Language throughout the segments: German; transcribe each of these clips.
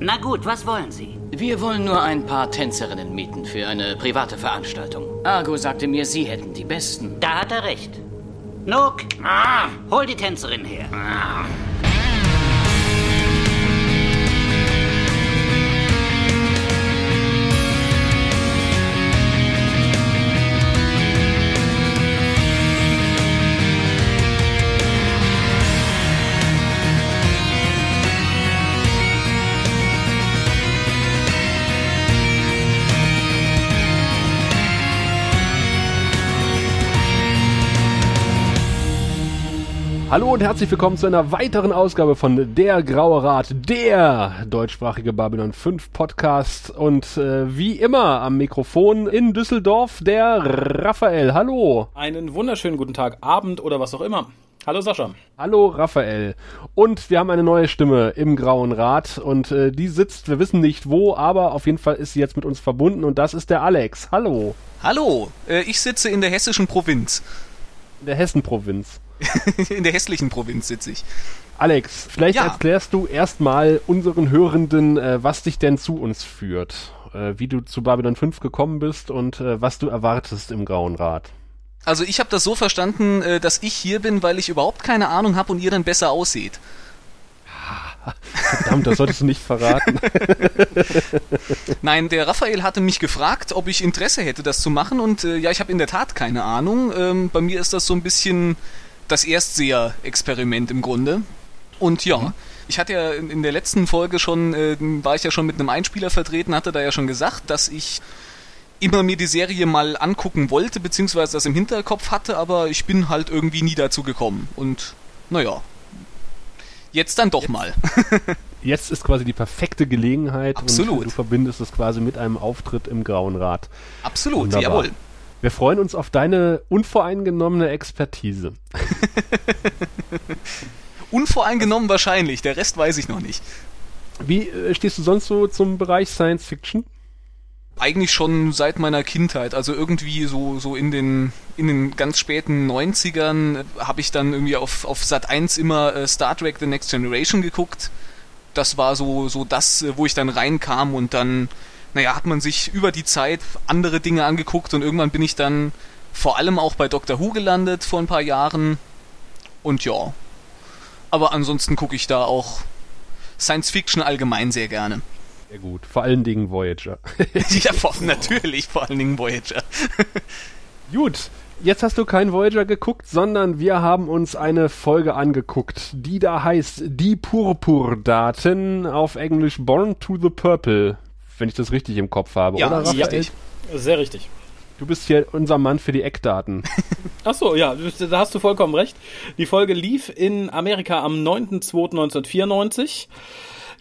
Na gut, was wollen Sie? Wir wollen nur ein paar Tänzerinnen mieten für eine private Veranstaltung. Argo sagte mir, Sie hätten die besten. Da hat er recht. Nook, ah, hol die Tänzerin her. Ah. Hallo und herzlich willkommen zu einer weiteren Ausgabe von Der Graue Rat, der deutschsprachige Babylon 5 Podcast. Und äh, wie immer am Mikrofon in Düsseldorf der Raphael. Hallo. Einen wunderschönen guten Tag, Abend oder was auch immer. Hallo Sascha. Hallo Raphael. Und wir haben eine neue Stimme im Grauen Rat und äh, die sitzt, wir wissen nicht wo, aber auf jeden Fall ist sie jetzt mit uns verbunden und das ist der Alex. Hallo. Hallo, äh, ich sitze in der hessischen Provinz. In der Hessen-Provinz. In der hässlichen Provinz sitze ich. Alex, vielleicht ja. erklärst du erstmal unseren Hörenden, äh, was dich denn zu uns führt, äh, wie du zu Babylon 5 gekommen bist und äh, was du erwartest im Grauen Rat. Also ich habe das so verstanden, äh, dass ich hier bin, weil ich überhaupt keine Ahnung habe und ihr dann besser aussieht. Verdammt, das solltest du nicht verraten. Nein, der Raphael hatte mich gefragt, ob ich Interesse hätte, das zu machen und äh, ja, ich habe in der Tat keine Ahnung. Ähm, bei mir ist das so ein bisschen das Erstseher-Experiment im Grunde. Und ja, mhm. ich hatte ja in, in, der letzten Folge schon, äh, war ich ja schon mit einem Einspieler vertreten, hatte da ja schon gesagt, dass ich immer mir die Serie mal angucken wollte, beziehungsweise das im Hinterkopf hatte, aber ich bin halt irgendwie nie dazu gekommen. Und naja, jetzt dann doch jetzt, mal. jetzt ist quasi die perfekte Gelegenheit Absolut. und du verbindest es quasi mit einem Auftritt im Grauen Rat. Absolut, Wunderbar. jawohl. Wir freuen uns auf deine unvoreingenommene Expertise. Unvoreingenommen wahrscheinlich, der Rest weiß ich noch nicht. Wie äh, stehst du sonst so zum Bereich Science Fiction? Eigentlich schon seit meiner Kindheit, also irgendwie so, so in den, in den ganz späten 90ern äh, habe ich dann irgendwie auf, auf Sat 1 immer äh, Star Trek The Next Generation geguckt. Das war so, so das, äh, wo ich dann reinkam und dann naja, hat man sich über die Zeit andere Dinge angeguckt und irgendwann bin ich dann vor allem auch bei Doctor Who gelandet vor ein paar Jahren. Und ja. Aber ansonsten gucke ich da auch Science Fiction allgemein sehr gerne. Sehr gut. Vor allen Dingen Voyager. ja, vor, natürlich, vor allen Dingen Voyager. gut. Jetzt hast du kein Voyager geguckt, sondern wir haben uns eine Folge angeguckt, die da heißt Die Purpur-Daten auf Englisch Born to the Purple wenn ich das richtig im Kopf habe, ja, oder Raphael? Richtig. Sehr richtig. Du bist hier unser Mann für die Eckdaten. Ach so, ja, da hast du vollkommen recht. Die Folge lief in Amerika am 9.2.1994.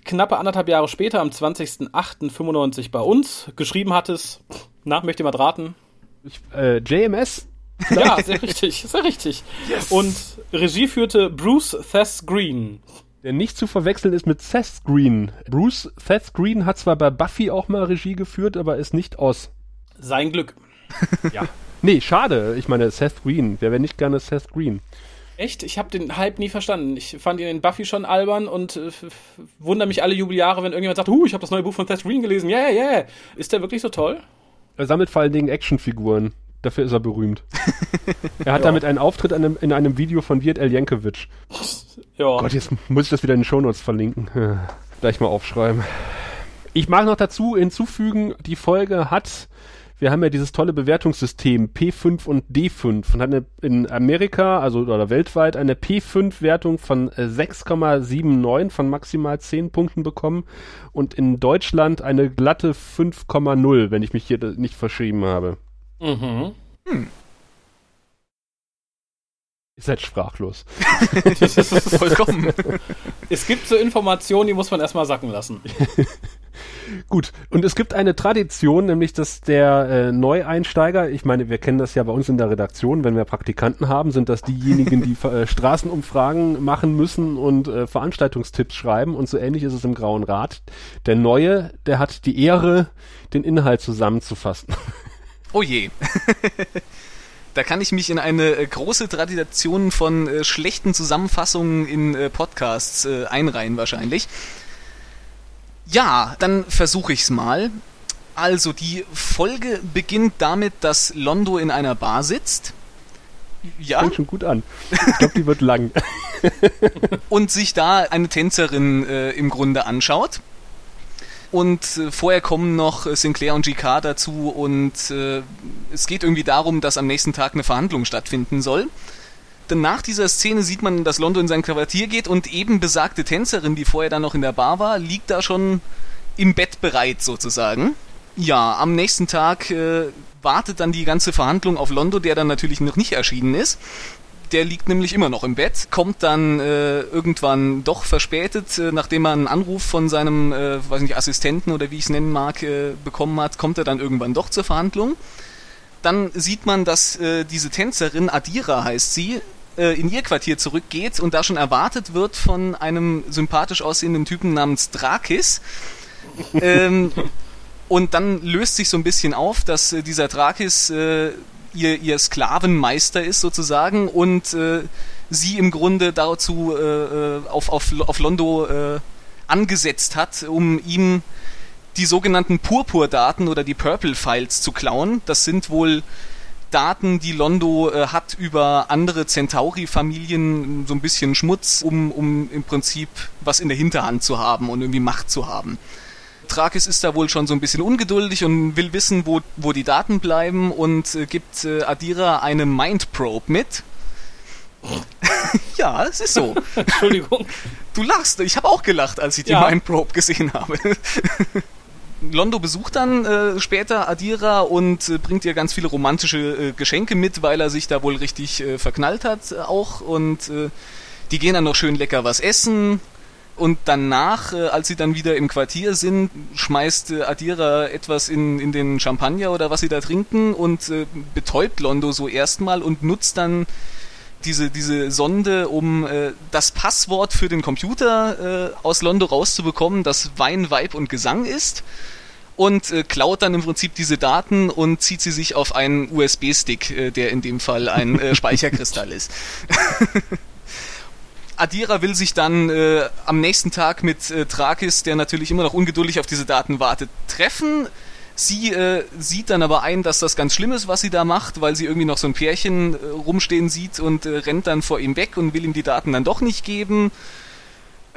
Knappe anderthalb Jahre später, am 20.08.95 bei uns. Geschrieben hat es, na, möchte jemand raten? Ich, äh, JMS? Ja, sehr richtig, sehr richtig. Yes. Und Regie führte Bruce Thess Green. Der nicht zu verwechseln ist mit Seth Green. Bruce Seth Green hat zwar bei Buffy auch mal Regie geführt, aber ist nicht aus. Sein Glück. ja. Nee, schade. Ich meine, Seth Green. Wer wäre nicht gerne Seth Green? Echt? Ich habe den Hype nie verstanden. Ich fand ihn in Buffy schon albern und äh, wundere mich alle Jubeljahre, wenn irgendjemand sagt, huh, ich habe das neue Buch von Seth Green gelesen. Yeah, yeah. Ist der wirklich so toll? Er sammelt vor allen Dingen Actionfiguren. Dafür ist er berühmt. er hat ja. damit einen Auftritt in einem, in einem Video von Wirt El Jankovic. Ja. Gott, jetzt muss ich das wieder in den Shownotes verlinken. Gleich mal aufschreiben. Ich mag noch dazu hinzufügen, die Folge hat, wir haben ja dieses tolle Bewertungssystem P5 und D5 und hat eine, in Amerika, also oder weltweit, eine P5-Wertung von 6,79 von maximal 10 Punkten bekommen und in Deutschland eine glatte 5,0, wenn ich mich hier nicht verschrieben habe. Mhm. Hm. Ihr seid sprachlos. das ist vollkommen. es gibt so Informationen, die muss man erstmal sacken lassen. Gut, und es gibt eine Tradition, nämlich dass der äh, Neueinsteiger, ich meine, wir kennen das ja bei uns in der Redaktion, wenn wir Praktikanten haben, sind das diejenigen, die äh, Straßenumfragen machen müssen und äh, Veranstaltungstipps schreiben und so ähnlich ist es im Grauen Rat. Der Neue, der hat die Ehre, den Inhalt zusammenzufassen. Oh je. Da kann ich mich in eine äh, große Tradition von äh, schlechten Zusammenfassungen in äh, Podcasts äh, einreihen wahrscheinlich. Ja, dann versuche ich's mal. Also die Folge beginnt damit, dass Londo in einer Bar sitzt. Ja. Fängt schon gut an. Ich glaube, die wird lang. und sich da eine Tänzerin äh, im Grunde anschaut. Und äh, vorher kommen noch Sinclair und GK dazu und äh, es geht irgendwie darum, dass am nächsten Tag eine Verhandlung stattfinden soll. Denn nach dieser Szene sieht man, dass Londo in sein Quartier geht und eben besagte Tänzerin, die vorher dann noch in der Bar war, liegt da schon im Bett bereit sozusagen. Ja, am nächsten Tag äh, wartet dann die ganze Verhandlung auf Londo, der dann natürlich noch nicht erschienen ist. Der liegt nämlich immer noch im Bett, kommt dann äh, irgendwann doch verspätet, äh, nachdem er einen Anruf von seinem, äh, weiß nicht, Assistenten oder wie ich es nennen mag, äh, bekommen hat, kommt er dann irgendwann doch zur Verhandlung. Dann sieht man, dass äh, diese Tänzerin, Adira heißt sie, äh, in ihr Quartier zurückgeht und da schon erwartet wird von einem sympathisch aussehenden Typen namens Drakis. ähm, und dann löst sich so ein bisschen auf, dass dieser Drakis ihr, ihr Sklavenmeister ist sozusagen und äh, sie im Grunde dazu äh, äh, auf, auf, auf Londo äh, angesetzt hat, um ihm die sogenannten Purpur-Daten oder die Purple-Files zu klauen. Das sind wohl Daten, die Londo äh, hat über andere Centauri-Familien, so ein bisschen Schmutz, um, um im Prinzip was in der Hinterhand zu haben und irgendwie Macht zu haben. Trakis ist da wohl schon so ein bisschen ungeduldig und will wissen, wo, wo die Daten bleiben und äh, gibt äh, Adira eine Mind Probe mit. ja, es ist so. Entschuldigung. Du lachst. Ich habe auch gelacht, als ich die ja. Mind Probe gesehen habe. Londo besucht dann äh, später Adira und äh, bringt ihr ganz viele romantische äh, Geschenke mit, weil er sich da wohl richtig äh, verknallt hat äh, auch und äh, die gehen dann noch schön lecker was essen und danach, äh, als sie dann wieder im Quartier sind, schmeißt äh, Adira etwas in, in den Champagner oder was sie da trinken und äh, betäubt Londo so erstmal und nutzt dann diese, diese Sonde, um äh, das Passwort für den Computer äh, aus Londo rauszubekommen, das Wein, Weib und Gesang ist. Und äh, klaut dann im Prinzip diese Daten und zieht sie sich auf einen USB-Stick, der in dem Fall ein Speicherkristall ist. Adira will sich dann äh, am nächsten Tag mit äh, Trakis, der natürlich immer noch ungeduldig auf diese Daten wartet, treffen. Sie äh, sieht dann aber ein, dass das ganz schlimm ist, was sie da macht, weil sie irgendwie noch so ein Pärchen äh, rumstehen sieht und äh, rennt dann vor ihm weg und will ihm die Daten dann doch nicht geben.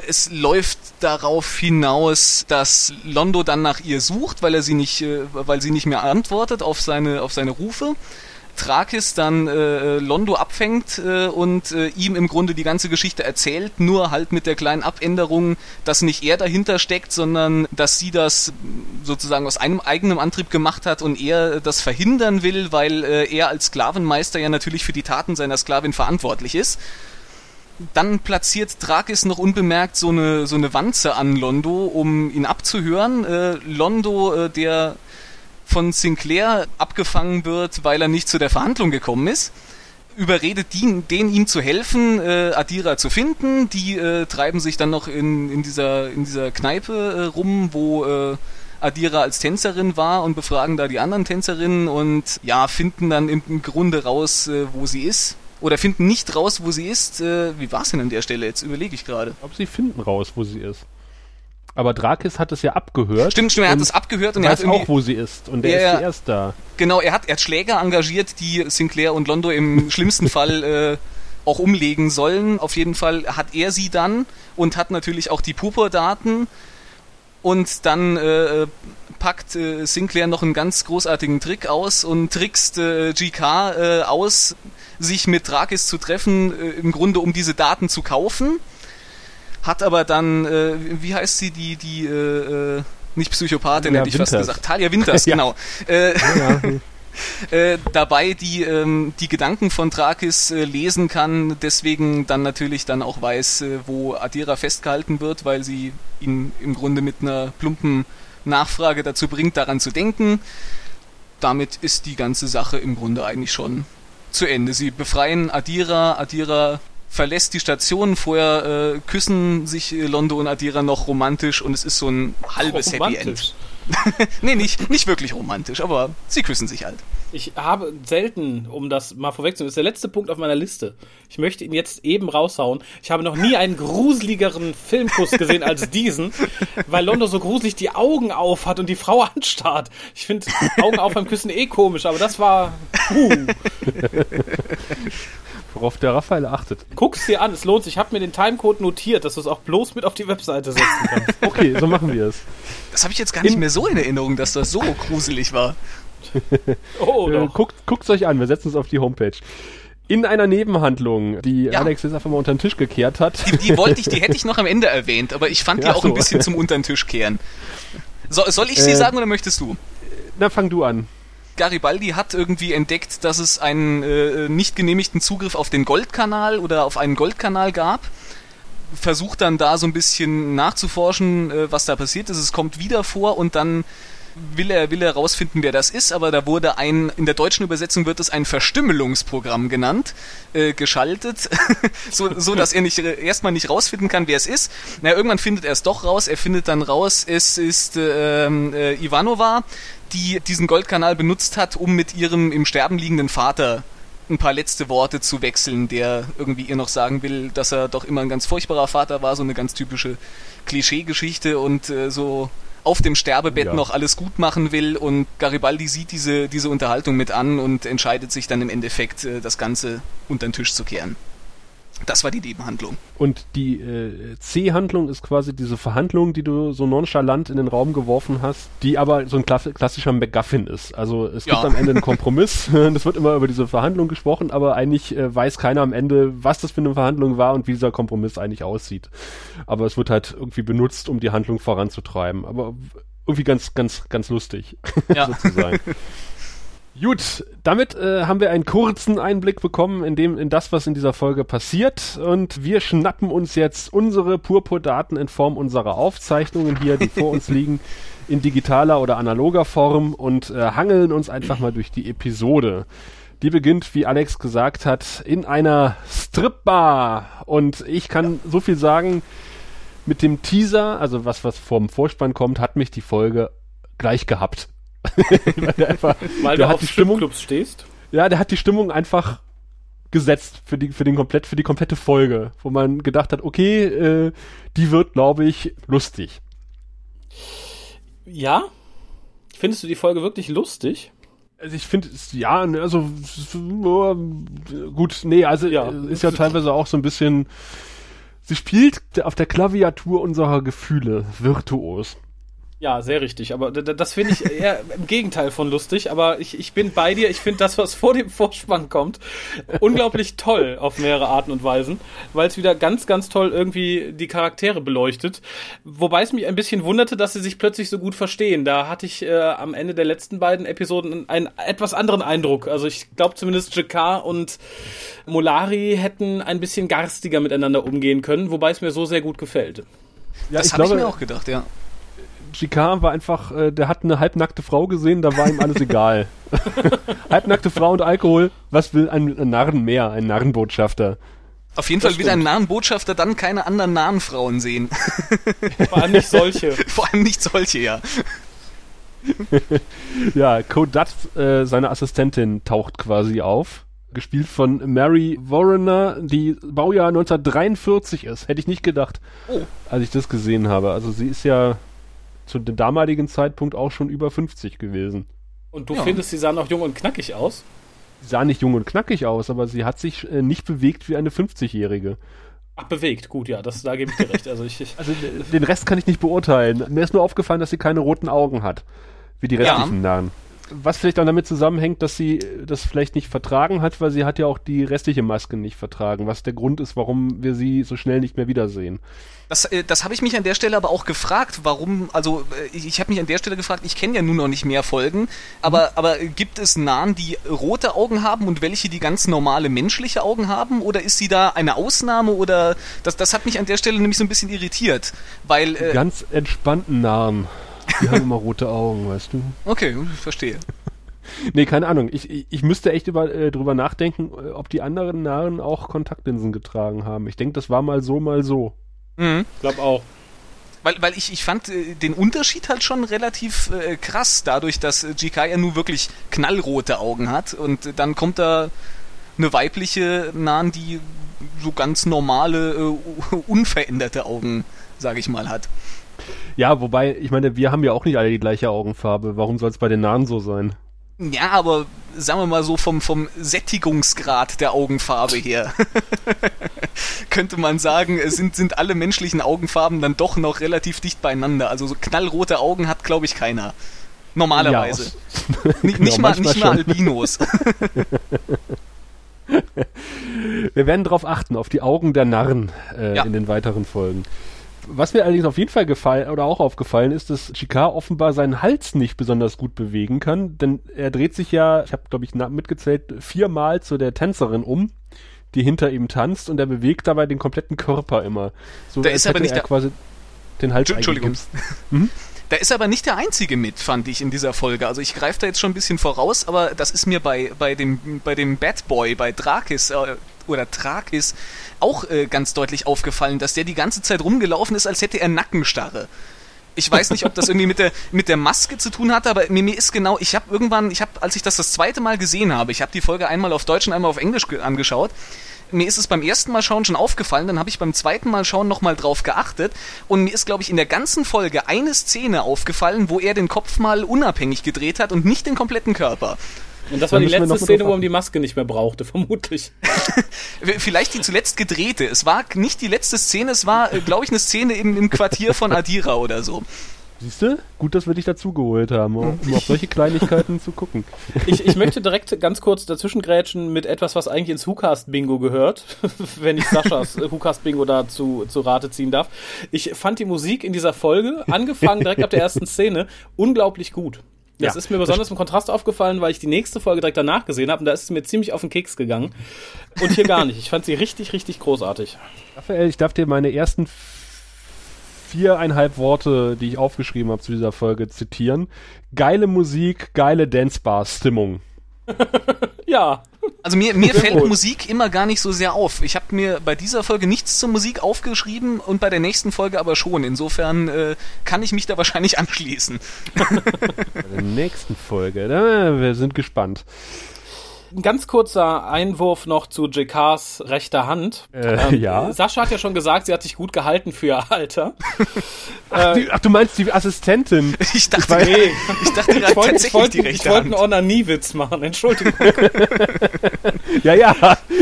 Es läuft darauf hinaus, dass Londo dann nach ihr sucht, weil er sie nicht, äh, weil sie nicht mehr antwortet auf seine, auf seine Rufe. Trakis dann äh, Londo abfängt äh, und äh, ihm im Grunde die ganze Geschichte erzählt, nur halt mit der kleinen Abänderung, dass nicht er dahinter steckt, sondern dass sie das sozusagen aus einem eigenen Antrieb gemacht hat und er das verhindern will, weil äh, er als Sklavenmeister ja natürlich für die Taten seiner Sklavin verantwortlich ist. Dann platziert Trakis noch unbemerkt so eine, so eine Wanze an Londo, um ihn abzuhören. Äh, Londo, äh, der von Sinclair abgefangen wird, weil er nicht zu der Verhandlung gekommen ist überredet die, den ihm zu helfen, äh, Adira zu finden. Die äh, treiben sich dann noch in, in, dieser, in dieser Kneipe äh, rum, wo äh, Adira als Tänzerin war und befragen da die anderen Tänzerinnen und ja, finden dann im, Grunde raus, äh, wo sie ist. Oder finden nicht raus, wo sie ist. Äh, wie war es denn an der Stelle? Jetzt überlege ich gerade. Ob sie finden raus, wo sie ist. Aber Drakis hat es ja abgehört. Stimmt, stimmt, er hat es abgehört und er weiß auch, wo sie ist. Und der ist zuerst da. Genau, er hat, er hat Schläger engagiert, die Sinclair und Londo im schlimmsten Fall äh, auch umlegen sollen. Auf jeden Fall hat er sie dann und hat natürlich auch die Purpur-Daten. Und dann äh, packt äh, Sinclair noch einen ganz großartigen Trick aus und trickst äh, GK äh, aus, sich mit Drakis zu treffen, äh, im Grunde um diese Daten zu kaufen hat aber dann, äh, wie heißt sie, die, die, äh, äh nicht Psychopathin, ja, hätte ich fast gesagt. Talia Winters, genau. Äh, ja, äh, dabei, die ähm, die Gedanken von Drakis äh, lesen kann, deswegen dann natürlich dann auch weiß, äh, wo Adira festgehalten wird, weil sie ihn im Grunde mit einer plumpen Nachfrage dazu bringt, daran zu denken. Damit ist die ganze Sache im Grunde eigentlich schon zu Ende. Sie befreien Adira, Adira verlässt die Station, vorher äh, küssen sich Londo und Adira noch romantisch und es ist so ein halbes Happy End. nee, nicht, nicht wirklich romantisch, aber sie küssen sich halt. Ich habe selten, um das mal vorwegzunehmen, das ist der letzte Punkt auf meiner Liste. Ich möchte ihn jetzt eben raushauen. Ich habe noch nie einen gruseligeren Filmkuss gesehen als diesen, weil Londo so gruselig die Augen auf hat und die Frau anstarrt. Ich finde Augen auf beim Küssen eh komisch, aber das war. Uh. Worauf der Raphael achtet. Guck's dir an, es lohnt sich. Ich habe mir den Timecode notiert, dass du es auch bloß mit auf die Webseite setzen kannst. Okay, so machen wir es. Das habe ich jetzt gar nicht in mehr so in Erinnerung, dass das so gruselig war. oh, äh, guckt, guckt's euch an, wir setzen es auf die Homepage. In einer Nebenhandlung, die ja. Alex jetzt einfach mal unter den Tisch gekehrt hat. Die, die wollte ich, die hätte ich noch am Ende erwähnt, aber ich fand ja, die auch so. ein bisschen zum unter den Tisch kehren. So, soll ich sie äh, sagen oder möchtest du? Na, fang du an. Garibaldi hat irgendwie entdeckt, dass es einen äh, nicht genehmigten Zugriff auf den Goldkanal oder auf einen Goldkanal gab. Versucht dann da so ein bisschen nachzuforschen, äh, was da passiert ist. Es kommt wieder vor und dann will er, will er rausfinden, wer das ist, aber da wurde ein, in der deutschen Übersetzung wird es ein Verstümmelungsprogramm genannt, äh, geschaltet, so, so dass er nicht äh, erstmal nicht rausfinden kann, wer es ist. Na, irgendwann findet er es doch raus, er findet dann raus, es ist äh, äh, Ivanova, die diesen Goldkanal benutzt hat, um mit ihrem im Sterben liegenden Vater ein paar letzte Worte zu wechseln, der irgendwie ihr noch sagen will, dass er doch immer ein ganz furchtbarer Vater war, so eine ganz typische Klischeegeschichte und äh, so auf dem Sterbebett ja. noch alles gut machen will und Garibaldi sieht diese, diese Unterhaltung mit an und entscheidet sich dann im Endeffekt, äh, das Ganze unter den Tisch zu kehren. Das war die Nebenhandlung. Und die äh, C-Handlung ist quasi diese Verhandlung, die du so nonchalant in den Raum geworfen hast, die aber so ein klassischer MacGuffin ist. Also es gibt ja. am Ende einen Kompromiss. Es wird immer über diese Verhandlung gesprochen, aber eigentlich äh, weiß keiner am Ende, was das für eine Verhandlung war und wie dieser Kompromiss eigentlich aussieht. Aber es wird halt irgendwie benutzt, um die Handlung voranzutreiben. Aber irgendwie ganz, ganz, ganz lustig, ja. sozusagen. Gut, damit äh, haben wir einen kurzen Einblick bekommen in dem in das, was in dieser Folge passiert und wir schnappen uns jetzt unsere Purpur-Daten in Form unserer Aufzeichnungen hier, die vor uns liegen, in digitaler oder analoger Form und äh, hangeln uns einfach mal durch die Episode. Die beginnt, wie Alex gesagt hat, in einer Stripbar und ich kann so viel sagen, mit dem Teaser, also was was vorm Vorspann kommt, hat mich die Folge gleich gehabt. Weil der einfach, Weil du die Stimmung, stehst? Ja, der hat die Stimmung einfach gesetzt für die für den komplett für die komplette Folge, wo man gedacht hat, okay, äh, die wird, glaube ich, lustig. Ja, findest du die Folge wirklich lustig? Also ich finde es ja, ne, also gut, nee, also ja. ist ja teilweise auch so ein bisschen. Sie spielt auf der Klaviatur unserer Gefühle virtuos. Ja, sehr richtig. Aber das finde ich eher im Gegenteil von lustig. Aber ich, ich bin bei dir. Ich finde das, was vor dem Vorspann kommt, unglaublich toll auf mehrere Arten und Weisen, weil es wieder ganz, ganz toll irgendwie die Charaktere beleuchtet. Wobei es mich ein bisschen wunderte, dass sie sich plötzlich so gut verstehen. Da hatte ich äh, am Ende der letzten beiden Episoden einen etwas anderen Eindruck. Also ich glaube zumindest Jakar und Molari hätten ein bisschen garstiger miteinander umgehen können, wobei es mir so sehr gut gefällt. Ja, das habe ich mir auch gedacht, ja. Jicquard war einfach, äh, der hat eine halbnackte Frau gesehen, da war ihm alles egal. halbnackte Frau und Alkohol, was will ein, ein Narren mehr, ein Narrenbotschafter? Auf jeden das Fall will ein Narrenbotschafter dann keine anderen Narrenfrauen sehen. Vor allem nicht solche. Vor allem nicht solche, ja. ja, Kodat, äh, seine Assistentin, taucht quasi auf. Gespielt von Mary Warrener, die Baujahr 1943 ist. Hätte ich nicht gedacht, oh. als ich das gesehen habe. Also sie ist ja zu dem damaligen Zeitpunkt auch schon über 50 gewesen. Und du ja. findest, sie sah noch jung und knackig aus? Sie sah nicht jung und knackig aus, aber sie hat sich äh, nicht bewegt wie eine 50-Jährige. Ach, bewegt, gut, ja, das, da gebe ich dir recht. Also, ich, also den Rest kann ich nicht beurteilen. Mir ist nur aufgefallen, dass sie keine roten Augen hat, wie die restlichen ja. Narren was vielleicht auch damit zusammenhängt, dass sie das vielleicht nicht vertragen hat, weil sie hat ja auch die restliche Maske nicht vertragen, was der Grund ist, warum wir sie so schnell nicht mehr wiedersehen. Das, äh, das habe ich mich an der Stelle aber auch gefragt, warum, also äh, ich, habe mich an der Stelle gefragt, ich kenne ja nun noch nicht mehr Folgen, aber, mhm. aber gibt es Nahen, die rote Augen haben und welche, die ganz normale menschliche Augen haben oder ist sie da eine Ausnahme oder das, das hat mich an der Stelle nämlich so ein bisschen irritiert, weil... Äh, ganz entspannten Namen. Die haben immer rote Augen, weißt du? Okay, verstehe. nee, keine Ahnung. Ich, ich, ich müsste echt über, äh, drüber nachdenken, äh, ob die anderen Narren auch Kontaktlinsen getragen haben. Ich denke, das war mal so, mal so. Mhm. Ich glaube auch. Weil, weil ich, ich fand äh, den Unterschied halt schon relativ äh, krass, dadurch, dass äh, GK ja nur wirklich knallrote Augen hat und äh, dann kommt da eine weibliche Nahen, die so ganz normale, äh, unveränderte Augen, sage ich mal, hat. Ja, wobei, ich meine, wir haben ja auch nicht alle die gleiche Augenfarbe. Warum soll es bei den Nahen so sein? Ja, aber sagen wir mal so vom, vom Sättigungsgrad der Augenfarbe her könnte man sagen, sind, sind alle menschlichen Augenfarben dann doch noch relativ dicht beieinander. Also so knallrote Augen hat, glaube ich, keiner. Normalerweise. Ja, nicht, nicht, mal, nicht mal Albinos. Wir werden darauf achten, auf die Augen der Narren äh, ja. in den weiteren Folgen. Was mir allerdings auf jeden Fall gefallen oder auch aufgefallen ist, dass Chicard offenbar seinen Hals nicht besonders gut bewegen kann, denn er dreht sich ja, ich habe glaube ich mitgezählt, viermal zu der Tänzerin um, die hinter ihm tanzt und er bewegt dabei den kompletten Körper immer. So da ist aber nicht er quasi den Hals Entschuldigung. Mhm. Da ist aber nicht der einzige mit, fand ich in dieser Folge. Also ich greife da jetzt schon ein bisschen voraus, aber das ist mir bei, bei dem bei dem Bad Boy, bei Drakis äh, oder Trakis auch äh, ganz deutlich aufgefallen, dass der die ganze Zeit rumgelaufen ist, als hätte er Nackenstarre. Ich weiß nicht, ob das irgendwie mit der mit der Maske zu tun hatte, aber mir, mir ist genau, ich habe irgendwann, ich habe, als ich das das zweite Mal gesehen habe, ich habe die Folge einmal auf Deutsch und einmal auf Englisch angeschaut. Mir ist es beim ersten Mal schauen schon aufgefallen, dann habe ich beim zweiten Mal schauen nochmal drauf geachtet und mir ist, glaube ich, in der ganzen Folge eine Szene aufgefallen, wo er den Kopf mal unabhängig gedreht hat und nicht den kompletten Körper. Und das war die letzte Szene, wo man die Maske nicht mehr brauchte, vermutlich. Vielleicht die zuletzt gedrehte. Es war nicht die letzte Szene, es war, äh, glaube ich, eine Szene im, im Quartier von Adira oder so. Siehst du? Gut, dass wir dich dazugeholt haben, um, um auf solche Kleinigkeiten zu gucken. Ich, ich möchte direkt ganz kurz dazwischengrätschen mit etwas, was eigentlich ins WhoCast-Bingo gehört, wenn ich Saschas WhoCast-Bingo da zu, zu Rate ziehen darf. Ich fand die Musik in dieser Folge, angefangen direkt ab der ersten Szene, unglaublich gut. Das ja, ist mir besonders im Kontrast aufgefallen, weil ich die nächste Folge direkt danach gesehen habe und da ist es mir ziemlich auf den Keks gegangen. Und hier gar nicht. Ich fand sie richtig, richtig großartig. Raphael, ich darf dir meine ersten viereinhalb Worte, die ich aufgeschrieben habe zu dieser Folge, zitieren. Geile Musik, geile Dancebar-Stimmung. ja. Also mir, mir fällt wohl. Musik immer gar nicht so sehr auf. Ich habe mir bei dieser Folge nichts zur Musik aufgeschrieben und bei der nächsten Folge aber schon. Insofern äh, kann ich mich da wahrscheinlich anschließen. bei der nächsten Folge, da, wir sind gespannt. Ein ganz kurzer Einwurf noch zu JKs rechter Hand. Äh, ähm, ja. Sascha hat ja schon gesagt, sie hat sich gut gehalten für ihr Alter. ach, die, ach, du meinst die Assistentin? Ich dachte, ich, nee. ich dachte ich tatsächlich ich wollte, die rechte Ich wollte einen Onaniewitz machen, Entschuldigung. ja, ja,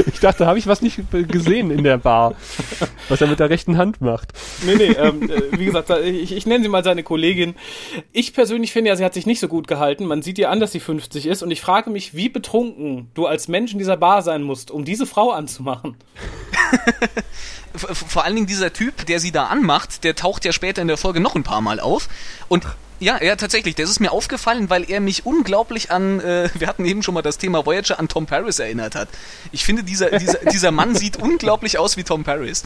ich dachte, habe ich was nicht gesehen in der Bar, was er mit der rechten Hand macht. Nee, nee, ähm, äh, wie gesagt, ich, ich nenne sie mal seine Kollegin. Ich persönlich finde ja, sie hat sich nicht so gut gehalten. Man sieht ihr an, dass sie 50 ist und ich frage mich, wie betrunken du als Mensch in dieser Bar sein musst, um diese Frau anzumachen. Vor allen Dingen dieser Typ, der sie da anmacht, der taucht ja später in der Folge noch ein paar Mal auf. Und ja, ja, tatsächlich. Das ist mir aufgefallen, weil er mich unglaublich an, äh, wir hatten eben schon mal das Thema Voyager, an Tom Paris erinnert hat. Ich finde, dieser, dieser, dieser Mann sieht unglaublich aus wie Tom Paris.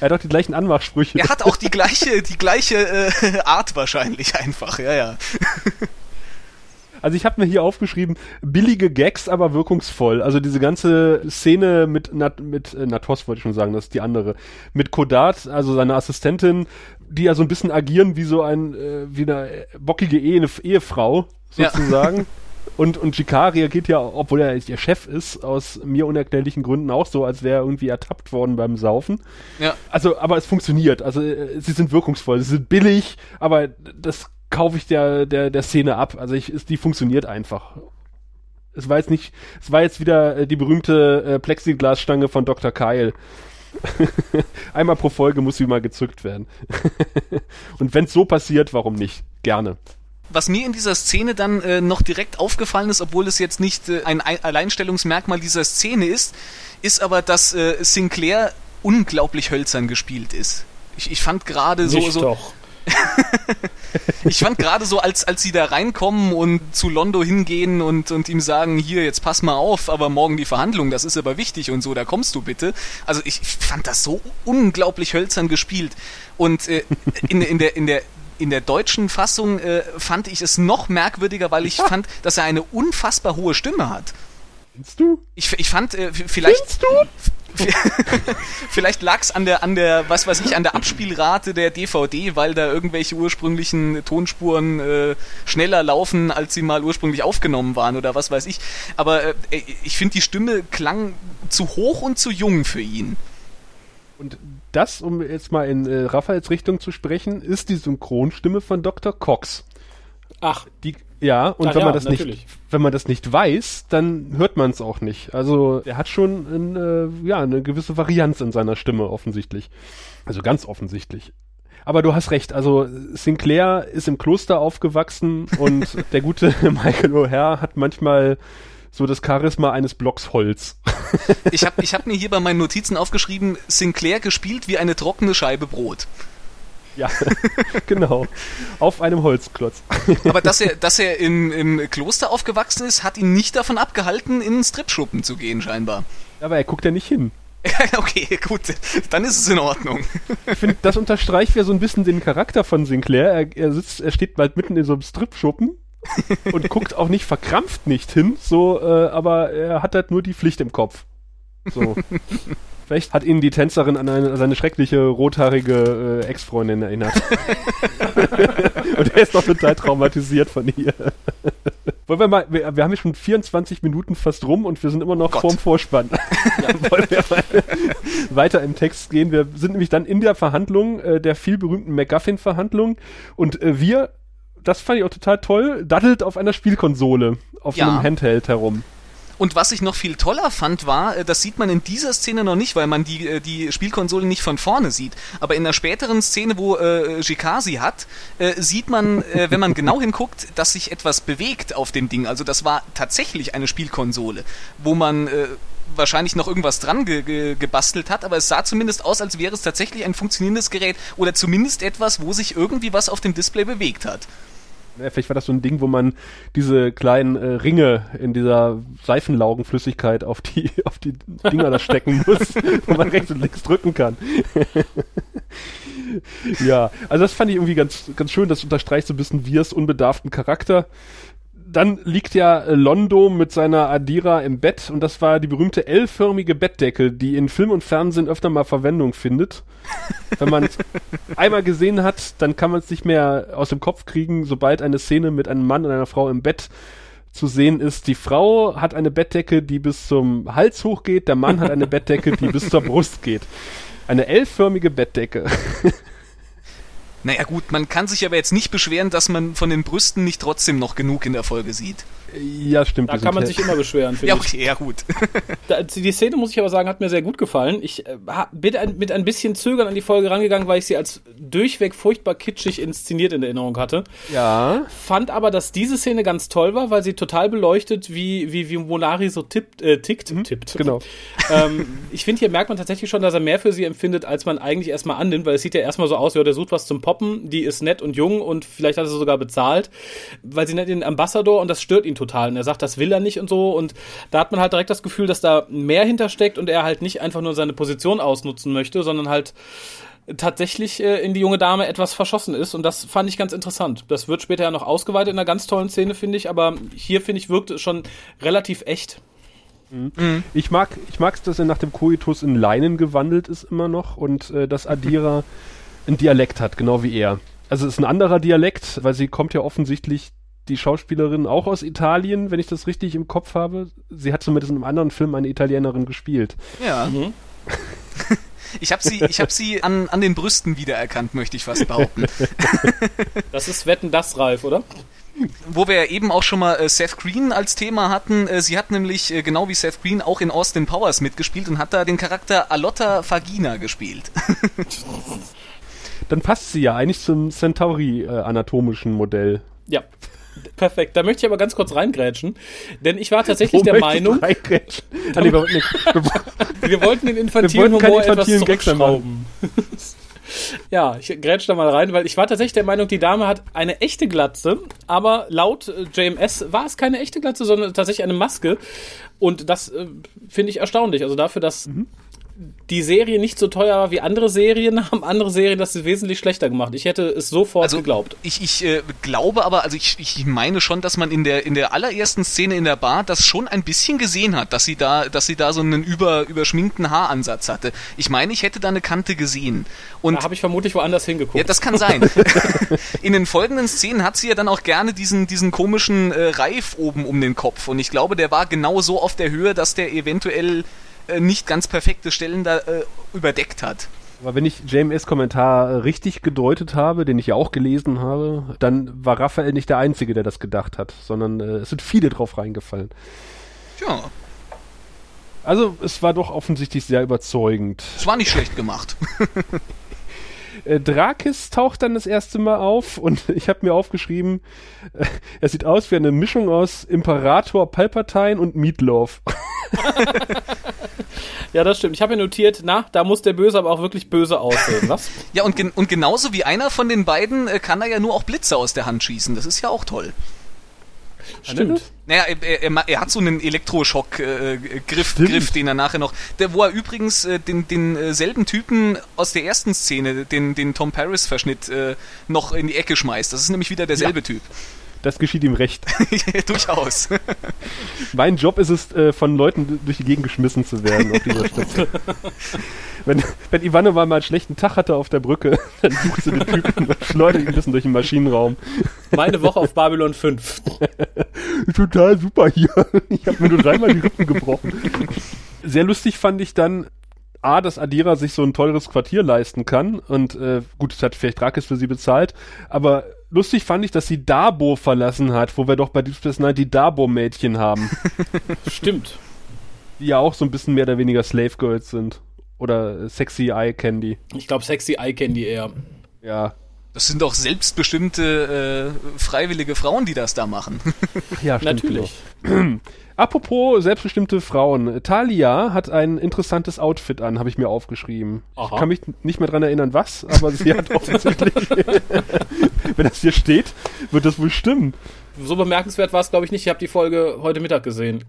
Er hat auch die gleichen Anmachsprüche. Er hat auch die gleiche, die gleiche äh, Art wahrscheinlich einfach, ja, ja. Also ich habe mir hier aufgeschrieben, billige Gags, aber wirkungsvoll. Also diese ganze Szene mit, Nat, mit äh, Natos wollte ich schon sagen, das ist die andere. Mit Kodat, also seine Assistentin, die ja so ein bisschen agieren wie so ein, äh, wie eine bockige Ehe, Ehefrau, sozusagen. Ja. Und, und Jikar reagiert ja, obwohl er ihr Chef ist, aus mir unerklärlichen Gründen auch so, als wäre er irgendwie ertappt worden beim Saufen. Ja. Also, aber es funktioniert. Also, äh, sie sind wirkungsvoll, sie sind billig, aber das kaufe ich der, der, der Szene ab. Also ich, ist, die funktioniert einfach. Es war jetzt nicht, es war jetzt wieder äh, die berühmte äh, Plexiglasstange von Dr. Kyle. Einmal pro Folge muss sie mal gezückt werden. Und wenn es so passiert, warum nicht? Gerne. Was mir in dieser Szene dann äh, noch direkt aufgefallen ist, obwohl es jetzt nicht äh, ein Alleinstellungsmerkmal dieser Szene ist, ist aber, dass äh, Sinclair unglaublich hölzern gespielt ist. Ich, ich fand gerade so, so. Ich fand gerade so, als, als sie da reinkommen und zu Londo hingehen und, und ihm sagen, hier, jetzt pass mal auf, aber morgen die Verhandlung, das ist aber wichtig und so, da kommst du bitte. Also ich fand das so unglaublich hölzern gespielt. Und äh, in, in, der, in, der, in der deutschen Fassung äh, fand ich es noch merkwürdiger, weil ich fand, dass er eine unfassbar hohe Stimme hat. Findest du? Ich, ich fand, äh, vielleicht. Findest du? Vielleicht lag es an der, an der, was weiß ich, an der Abspielrate der DVD, weil da irgendwelche ursprünglichen Tonspuren äh, schneller laufen, als sie mal ursprünglich aufgenommen waren oder was weiß ich. Aber äh, ich finde, die Stimme klang zu hoch und zu jung für ihn. Und das, um jetzt mal in äh, Raphaels Richtung zu sprechen, ist die Synchronstimme von Dr. Cox. Ach. Die, ja, und Ach wenn ja, man das nicht, wenn man das nicht weiß, dann hört man es auch nicht. Also er hat schon ein, äh, ja, eine gewisse Varianz in seiner Stimme offensichtlich. Also ganz offensichtlich. Aber du hast recht, also Sinclair ist im Kloster aufgewachsen und der gute Michael O'Hare hat manchmal so das Charisma eines Blocks Holz. ich habe ich hab mir hier bei meinen Notizen aufgeschrieben, Sinclair gespielt wie eine trockene Scheibe Brot. Ja, genau. Auf einem Holzklotz. Aber dass er, dass er im, im Kloster aufgewachsen ist, hat ihn nicht davon abgehalten, in einen Stripschuppen zu gehen, scheinbar. Aber er guckt ja nicht hin. okay, gut, dann ist es in Ordnung. Ich finde, das unterstreicht ja so ein bisschen den Charakter von Sinclair. Er, er sitzt, er steht bald mitten in so einem Stripschuppen und guckt auch nicht verkrampft nicht hin, so, äh, aber er hat halt nur die Pflicht im Kopf. So. Vielleicht hat ihn die Tänzerin an eine, seine schreckliche rothaarige äh, Ex-Freundin erinnert. Und er ist doch total traumatisiert von ihr. Wollen wir mal, wir, wir, haben ja schon 24 Minuten fast rum und wir sind immer noch Gott. vorm Vorspann. ja, wollen wir mal weiter im Text gehen? Wir sind nämlich dann in der Verhandlung, äh, der viel berühmten McGuffin-Verhandlung und äh, wir, das fand ich auch total toll, daddelt auf einer Spielkonsole, auf ja. einem Handheld herum. Und was ich noch viel toller fand, war, äh, das sieht man in dieser Szene noch nicht, weil man die, äh, die Spielkonsole nicht von vorne sieht. Aber in der späteren Szene, wo äh, Jikasi hat, äh, sieht man, äh, wenn man genau hinguckt, dass sich etwas bewegt auf dem Ding. Also das war tatsächlich eine Spielkonsole, wo man äh, wahrscheinlich noch irgendwas dran ge ge gebastelt hat, aber es sah zumindest aus, als wäre es tatsächlich ein funktionierendes Gerät oder zumindest etwas, wo sich irgendwie was auf dem Display bewegt hat. Vielleicht war das so ein Ding, wo man diese kleinen äh, Ringe in dieser Seifenlaugenflüssigkeit auf die, auf die Dinger da stecken muss, wo man rechts und links drücken kann. ja, also das fand ich irgendwie ganz, ganz schön. Das unterstreicht so ein bisschen Wirs unbedarften Charakter dann liegt ja Londo mit seiner Adira im Bett und das war die berühmte L-förmige Bettdecke, die in Film und Fernsehen öfter mal Verwendung findet. Wenn man es einmal gesehen hat, dann kann man es nicht mehr aus dem Kopf kriegen, sobald eine Szene mit einem Mann und einer Frau im Bett zu sehen ist. Die Frau hat eine Bettdecke, die bis zum Hals hochgeht, der Mann hat eine Bettdecke, die bis zur Brust geht. Eine L-förmige Bettdecke. Naja gut, man kann sich aber jetzt nicht beschweren, dass man von den Brüsten nicht trotzdem noch genug in der Folge sieht. Ja, stimmt. Da kann man sich immer beschweren, finde ja, okay, ich. Ja, gut. die Szene, muss ich aber sagen, hat mir sehr gut gefallen. Ich äh, bin ein, mit ein bisschen Zögern an die Folge rangegangen, weil ich sie als durchweg furchtbar kitschig inszeniert in Erinnerung hatte. Ja. Fand aber, dass diese Szene ganz toll war, weil sie total beleuchtet, wie, wie, wie Monari so tippt, äh, tickt. Mhm, tippt. Genau. ähm, ich finde, hier merkt man tatsächlich schon, dass er mehr für sie empfindet, als man eigentlich erstmal annimmt, weil es sieht ja erstmal so aus, ja, der sucht was zum Poppen, die ist nett und jung und vielleicht hat er sie sogar bezahlt, weil sie nennt ihn Ambassador und das stört ihn total. Und er sagt, das will er nicht und so. Und da hat man halt direkt das Gefühl, dass da mehr hintersteckt und er halt nicht einfach nur seine Position ausnutzen möchte, sondern halt tatsächlich äh, in die junge Dame etwas verschossen ist und das fand ich ganz interessant. Das wird später ja noch ausgeweitet in einer ganz tollen Szene, finde ich, aber hier finde ich wirkt es schon relativ echt. Mhm. Ich mag ich mag's, dass er nach dem Koitus in Leinen gewandelt ist immer noch und äh, dass Adira einen Dialekt hat, genau wie er. Also es ist ein anderer Dialekt, weil sie kommt ja offensichtlich die Schauspielerin auch aus Italien, wenn ich das richtig im Kopf habe. Sie hat zumindest in einem anderen Film eine Italienerin gespielt. Ja. Mhm. Ich habe sie, ich hab sie an, an den Brüsten wiedererkannt, möchte ich fast behaupten. Das ist Wetten das, Ralf, oder? Wo wir eben auch schon mal äh, Seth Green als Thema hatten. Äh, sie hat nämlich, äh, genau wie Seth Green, auch in Austin Powers mitgespielt und hat da den Charakter Alotta Fagina gespielt. Dann passt sie ja eigentlich zum Centauri-anatomischen äh, Modell. Ja. Perfekt. Da möchte ich aber ganz kurz reingrätschen, denn ich war tatsächlich Wo der Meinung. Ah, nee, wir, wir, wollten den infantilen Humor etwas zurückschrauben. ja, ich grätsch da mal rein, weil ich war tatsächlich der Meinung, die Dame hat eine echte Glatze, aber laut äh, JMS war es keine echte Glatze, sondern tatsächlich eine Maske. Und das äh, finde ich erstaunlich. Also dafür, dass mhm die Serie nicht so teuer war wie andere Serien, haben andere Serien das wesentlich schlechter gemacht. Ich hätte es sofort also, geglaubt. Ich, ich äh, glaube aber, also ich, ich meine schon, dass man in der, in der allerersten Szene in der Bar das schon ein bisschen gesehen hat, dass sie da, dass sie da so einen über, überschminkten Haaransatz hatte. Ich meine, ich hätte da eine Kante gesehen. Und da habe ich vermutlich woanders hingeguckt. Ja, das kann sein. in den folgenden Szenen hat sie ja dann auch gerne diesen, diesen komischen äh, Reif oben um den Kopf. Und ich glaube, der war genau so auf der Höhe, dass der eventuell äh, nicht ganz perfekte Stellen da äh, überdeckt hat. Aber wenn ich JMS Kommentar richtig gedeutet habe, den ich ja auch gelesen habe, dann war Raphael nicht der Einzige, der das gedacht hat, sondern äh, es sind viele drauf reingefallen. Ja. Also es war doch offensichtlich sehr überzeugend. Es war nicht schlecht gemacht. äh, Drakis taucht dann das erste Mal auf und ich habe mir aufgeschrieben, äh, er sieht aus wie eine Mischung aus Imperator Palpatine und Meatloaf. ja, das stimmt. Ich habe mir notiert, na, da muss der Böse aber auch wirklich böse aussehen, was? ja, und, gen und genauso wie einer von den beiden äh, kann er ja nur auch Blitze aus der Hand schießen. Das ist ja auch toll. Stimmt. Naja, er, er, er, hat so einen Elektroschock-Griff, äh, Griff, den er nachher noch. Der, wo er übrigens äh, den, denselben äh, Typen aus der ersten Szene, den, den Tom Paris-Verschnitt, äh, noch in die Ecke schmeißt. Das ist nämlich wieder derselbe ja. Typ. Das geschieht ihm recht. Durchaus. mein Job ist es, äh, von Leuten durch die Gegend geschmissen zu werden auf dieser Station. wenn, wenn Ivanova mal einen schlechten Tag hatte auf der Brücke, dann sucht sie den Typen und schleudert ihn ein bisschen durch den Maschinenraum. Meine Woche auf Babylon 5. Total super hier. Ich habe mir nur dreimal die Rippen gebrochen. Sehr lustig fand ich dann, A, dass Adira sich so ein teures Quartier leisten kann und äh, gut, das hat vielleicht Drakis für sie bezahlt, aber lustig fand ich, dass sie Dabo verlassen hat, wo wir doch bei Deep Space Nine die Dabo-Mädchen haben. Stimmt. Die ja auch so ein bisschen mehr oder weniger Slave Girls sind. Oder Sexy Eye Candy. Ich glaube Sexy Eye Candy eher. Ja. Das sind doch selbstbestimmte äh, freiwillige Frauen, die das da machen. ja, stimmt. Natürlich. Apropos selbstbestimmte Frauen. Talia hat ein interessantes Outfit an, habe ich mir aufgeschrieben. Aha. Ich kann mich nicht mehr dran erinnern, was, aber sie hat offensichtlich, wenn das hier steht, wird das wohl stimmen. So bemerkenswert war es, glaube ich, nicht. Ich habe die Folge heute Mittag gesehen.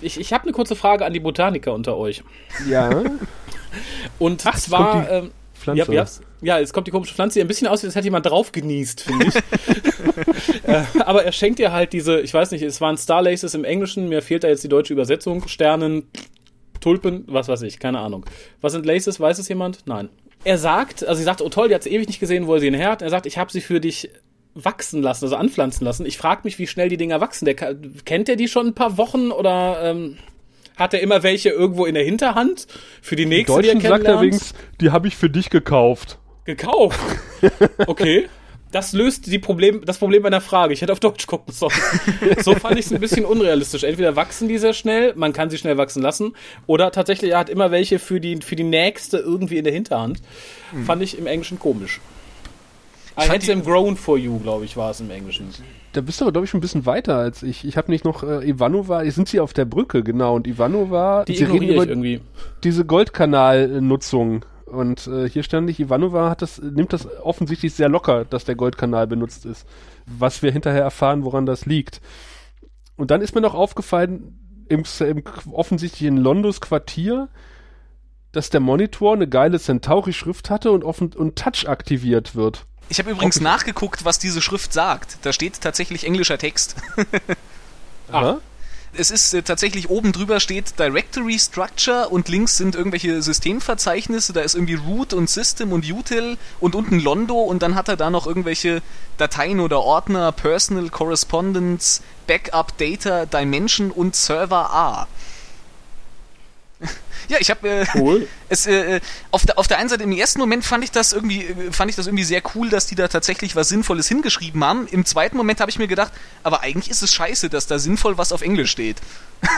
ich ich habe eine kurze Frage an die Botaniker unter euch. Ja. Und Ach, zwar. Ähm, Pflanze. Ja, ja, jetzt kommt die komische Pflanze, die ein bisschen aussieht, als hätte jemand drauf genießt, finde ich. äh, aber er schenkt ihr halt diese, ich weiß nicht, es waren Starlaces im Englischen, mir fehlt da jetzt die deutsche Übersetzung, Sternen, Tulpen, was weiß ich, keine Ahnung. Was sind Laces, weiß es jemand? Nein. Er sagt, also sie sagt, oh toll, die hat sie ewig nicht gesehen, wo er sie in Herd. Er sagt, ich habe sie für dich wachsen lassen, also anpflanzen lassen. Ich frage mich, wie schnell die Dinger wachsen. Der, kennt er die schon ein paar Wochen oder ähm, hat er immer welche irgendwo in der Hinterhand für die nächste, Deutschen die er sagt er übrigens, die habe ich für dich gekauft. Gekauft? Okay. Das löst die Problem, das Problem meiner Frage. Ich hätte auf Deutsch gucken sollen. so fand ich es ein bisschen unrealistisch. Entweder wachsen die sehr schnell, man kann sie schnell wachsen lassen, oder tatsächlich, er hat immer welche für die, für die nächste irgendwie in der Hinterhand. Hm. Fand ich im Englischen komisch. I had them grown for you, glaube ich, war es im Englischen. Da bist du aber, glaube ich, schon ein bisschen weiter als ich. Ich habe nicht noch äh, Ivanova, sind sie auf der Brücke, genau. Und Ivanova, die sie reden über irgendwie. diese Goldkanalnutzung. Und äh, hier stand ich, Ivanova hat das, nimmt das offensichtlich sehr locker, dass der Goldkanal benutzt ist. Was wir hinterher erfahren, woran das liegt. Und dann ist mir noch aufgefallen, im, im offensichtlich in Londos Quartier, dass der Monitor eine geile Centauri-Schrift hatte und, offen, und Touch aktiviert wird. Ich habe übrigens okay. nachgeguckt, was diese Schrift sagt. Da steht tatsächlich englischer Text. Aha. Es ist äh, tatsächlich oben drüber steht Directory Structure und links sind irgendwelche Systemverzeichnisse. Da ist irgendwie Root und System und Util und unten Londo und dann hat er da noch irgendwelche Dateien oder Ordner, Personal Correspondence, Backup Data, Dimension und Server A. Ja, ich habe äh, cool. es äh, auf der auf der einen Seite im ersten Moment fand ich das irgendwie äh, fand ich das irgendwie sehr cool, dass die da tatsächlich was sinnvolles hingeschrieben haben. Im zweiten Moment habe ich mir gedacht, aber eigentlich ist es scheiße, dass da sinnvoll was auf Englisch steht.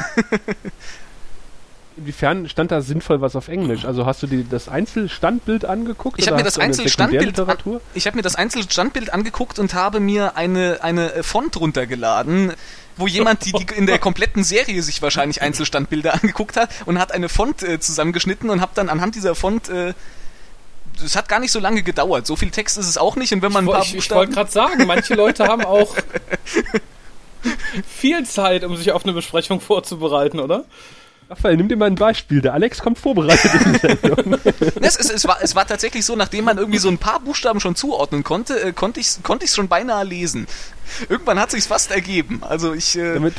Inwiefern stand da sinnvoll was auf Englisch? Also hast du dir das Einzelstandbild angeguckt? Ich habe mir das Einzelstandbild an, ich habe mir das Einzelstandbild angeguckt und habe mir eine eine Font runtergeladen wo jemand die, die in der kompletten Serie sich wahrscheinlich Einzelstandbilder angeguckt hat und hat eine Font äh, zusammengeschnitten und hat dann anhand dieser Font äh, es hat gar nicht so lange gedauert. So viel Text ist es auch nicht. Und wenn man ich, ein paar ich, ich wollte gerade sagen, manche Leute haben auch viel Zeit, um sich auf eine Besprechung vorzubereiten, oder? Raphael, nimm dir mal ein Beispiel. Der Alex kommt vorbereitet in die Sendung. es, es, es, war, es war tatsächlich so, nachdem man irgendwie so ein paar Buchstaben schon zuordnen konnte, äh, konnte ich es konnte schon beinahe lesen. Irgendwann hat sich's fast ergeben. Also ich... Äh, damit,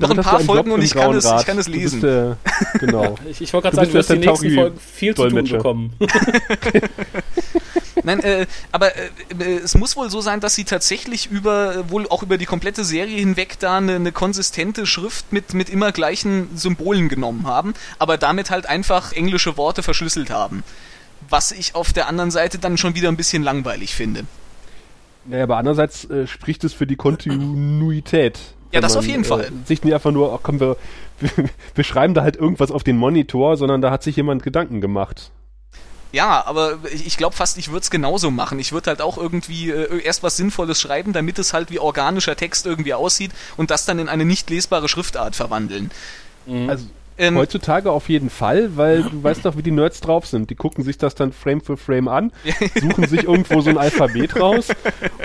noch ein paar Folgen und ich kann, es, ich kann es lesen. Der, genau. ich ich wollte gerade sagen, du wirst die nächsten Folgen viel zu tun bekommen. Nein, äh, aber äh, äh, es muss wohl so sein, dass sie tatsächlich über, wohl auch über die komplette Serie hinweg da eine, eine konsistente Schrift mit, mit immer gleichen Symbolen genommen haben, aber damit halt einfach englische Worte verschlüsselt haben. Was ich auf der anderen Seite dann schon wieder ein bisschen langweilig finde. Naja, aber andererseits äh, spricht es für die Kontinuität. Ja, das man, auf jeden Fall. Äh, sich nicht einfach nur, ach komm, wir, wir, wir schreiben da halt irgendwas auf den Monitor, sondern da hat sich jemand Gedanken gemacht. Ja, aber ich glaube fast, ich würde es genauso machen. Ich würde halt auch irgendwie äh, erst was Sinnvolles schreiben, damit es halt wie organischer Text irgendwie aussieht und das dann in eine nicht lesbare Schriftart verwandeln. Mhm. Also ähm, heutzutage auf jeden Fall, weil du weißt doch, wie die Nerds drauf sind. Die gucken sich das dann Frame für Frame an, suchen sich irgendwo so ein Alphabet raus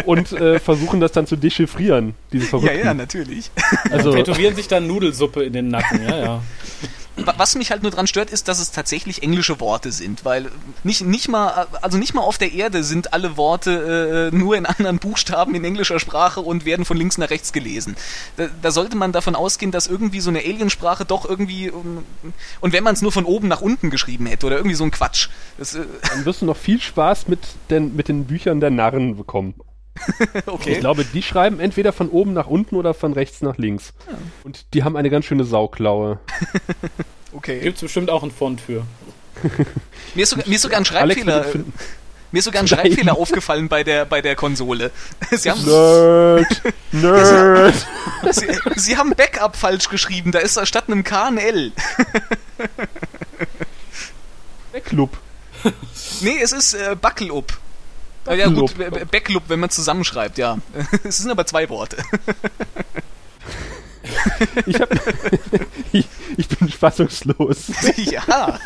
und äh, versuchen das dann zu dechiffrieren, diese Verrückten. Ja, ja, natürlich. Also tätowieren sich dann Nudelsuppe in den Nacken, ja, ja was mich halt nur dran stört, ist, dass es tatsächlich englische Worte sind, weil nicht, nicht mal, also nicht mal auf der Erde sind alle Worte äh, nur in anderen Buchstaben in englischer Sprache und werden von links nach rechts gelesen. Da, da sollte man davon ausgehen, dass irgendwie so eine Aliensprache doch irgendwie, und wenn man es nur von oben nach unten geschrieben hätte oder irgendwie so ein Quatsch. Das, äh Dann wirst du noch viel Spaß mit den, mit den Büchern der Narren bekommen. okay. Ich glaube, die schreiben entweder von oben nach unten oder von rechts nach links. Ja. Und die haben eine ganz schöne Sauklaue. okay. Gibt es bestimmt auch einen Font für. mir, ist sogar, mir ist sogar ein Schreibfehler. Mir ist sogar ein Schreibfehler aufgefallen bei der, bei der Konsole. Sie haben, Nerd! Nerd! Sie, Sie haben Backup falsch geschrieben, da ist statt einem K ein L. Backloop. Nee, es ist äh, Buckle-up. Ja gut, Backloop, wenn man zusammenschreibt, ja. Es sind aber zwei Worte. ich, hab, ich, ich, bin fassungslos. Ja.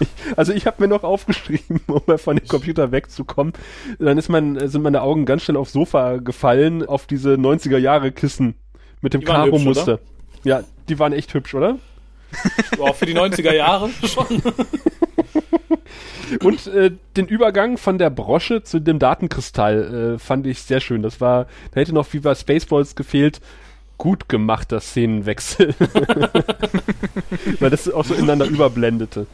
Ich, also ich habe mir noch aufgeschrieben, um mal von dem Computer wegzukommen. Dann ist mein, sind meine Augen ganz schnell aufs Sofa gefallen, auf diese 90er Jahre Kissen mit dem Karo-Muster. Ja, die waren echt hübsch, oder? Auch für die 90er Jahre schon. Und äh, den Übergang von der Brosche zu dem Datenkristall äh, fand ich sehr schön. Das war, da hätte noch wie bei Spaceballs gefehlt, gut gemachter Szenenwechsel. Weil das auch so ineinander überblendete.